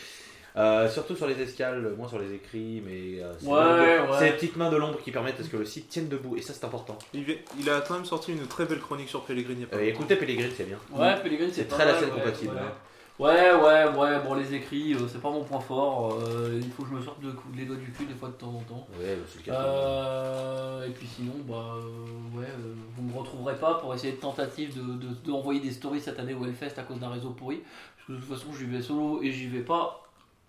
Euh, surtout sur les escales, moins sur les écrits, mais euh, c'est Ouais, ouais. les petites mains de l'ombre qui permettent à ce que le site tienne debout, et ça c'est important. Il, a quand même sorti une très belle chronique sur Pellegrini. Euh, longtemps. écoutez Pellegrini, c'est bien. Ouais, Pellegrini, c'est très la scène ouais, compatible. Ouais. hein. Ouais, ouais, ouais, bon, les écrits, euh, c'est pas mon point fort. euh, il faut que je me sorte cou- les doigts du cul des fois de temps en temps. Ouais, bah, c'est le cas. Euh, et puis sinon, bah ouais, vous me retrouverez pas pour essayer de tentative de, de, d'envoyer des stories cette année au Hellfest à cause d'un réseau pourri. Parce que de toute façon, j'y vais solo et j'y vais pas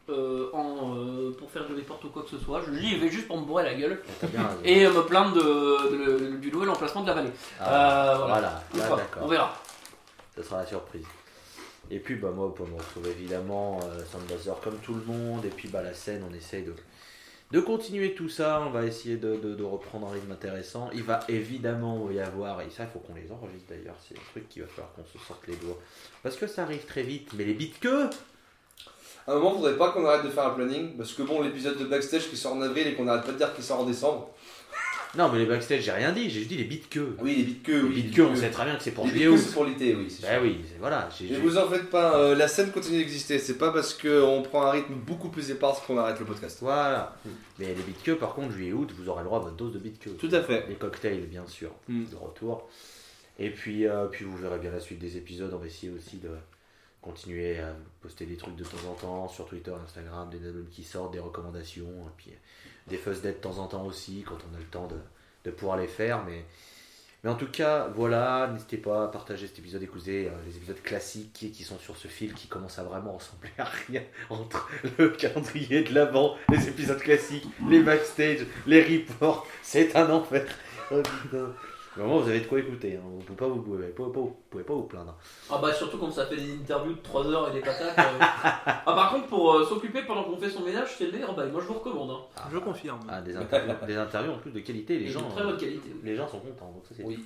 euh, en, euh, pour faire du report ou quoi que ce soit. J'y vais juste pour me bourrer la gueule bien raison. et euh, me plaindre de, de- du nouvel emplacement de la vallée. Ah, voilà. d'accord. on verra. Ça sera la surprise. Et puis bah moi pour me retrouver évidemment euh, Soundbazer comme tout le monde et puis bah la scène on essaye de, de continuer tout ça, on va essayer de, de- reprendre un rythme intéressant. Il va évidemment y avoir, et ça il faut qu'on les enregistre d'ailleurs, c'est un truc qu'il va falloir qu'on se sorte les doigts. Parce que ça arrive très vite, mais les bits que À un moment, faudrait pas qu'on arrête de faire un planning parce que bon, l'épisode de backstage qui sort en avril et qu'on arrête pas de dire qu'il sort en décembre. Non mais les backstage j'ai rien dit, j'ai juste dit les bits que. Oui, les bits que, Les oui. bits que on sait très bien que c'est pour Les juillet c'est pour l'été, oui. Bah oui, voilà. j'ai- vous en faites pas, euh, la scène continue d'exister. C'est pas parce qu'on prend un rythme beaucoup plus épars qu'on arrête le podcast. Voilà. Mais les bits que par contre juillet août vous aurez le droit à votre dose de bits que. Tout à fait. les cocktails bien sûr Mm. de retour et puis euh, puis vous verrez bien la suite des épisodes on va essayer aussi de continuer à poster des trucs de temps en temps sur Twitter Instagram des albums qui sortent des recommandations et puis des fuzz dead de temps en temps aussi quand on a le temps de, pouvoir les faire mais en tout cas voilà n'hésitez pas à partager cet épisode écoutez euh, les épisodes classiques qui, sont sur ce fil qui commencent à vraiment ressembler à rien entre le calendrier de l'avant les épisodes classiques les backstage les reports c'est un enfer. Oh, Vraiment, vous avez de quoi écouter. hein. Vous pouvez pas vous, pouvez pas, vous pouvez pas vous plaindre. Ah bah surtout quand ça fait des interviews de 3 heures et des patates. euh. ah par contre pour euh, s'occuper pendant qu'on fait son ménage c'est le meilleur bail, moi je vous recommande. Hein. Je confirme. Ah, des interviews, des interviews en plus de qualité. Les Et gens, de très bonne qualité. oui. les gens sont contents. Donc ça, c'est Oui.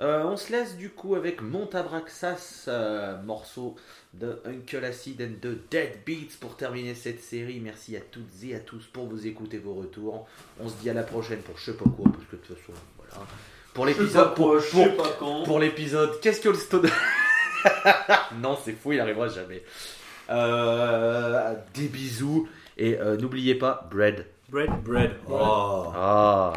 Euh, on se laisse du coup avec Montabraxas, euh, morceau de Uncle Acid and the Dead Beats pour terminer cette série. Merci à toutes et à tous pour vous écouter vos retours. On se dit à la prochaine pour je sais pas quoi, parce que de toute façon, voilà. Pour l'épisode, pour, pour- l'épisode, qu'est-ce que le stone Non, c'est fou, il arrivera jamais. Euh, des bisous et euh, n'oubliez pas, bread. Bread. Bread. Oh. Ah.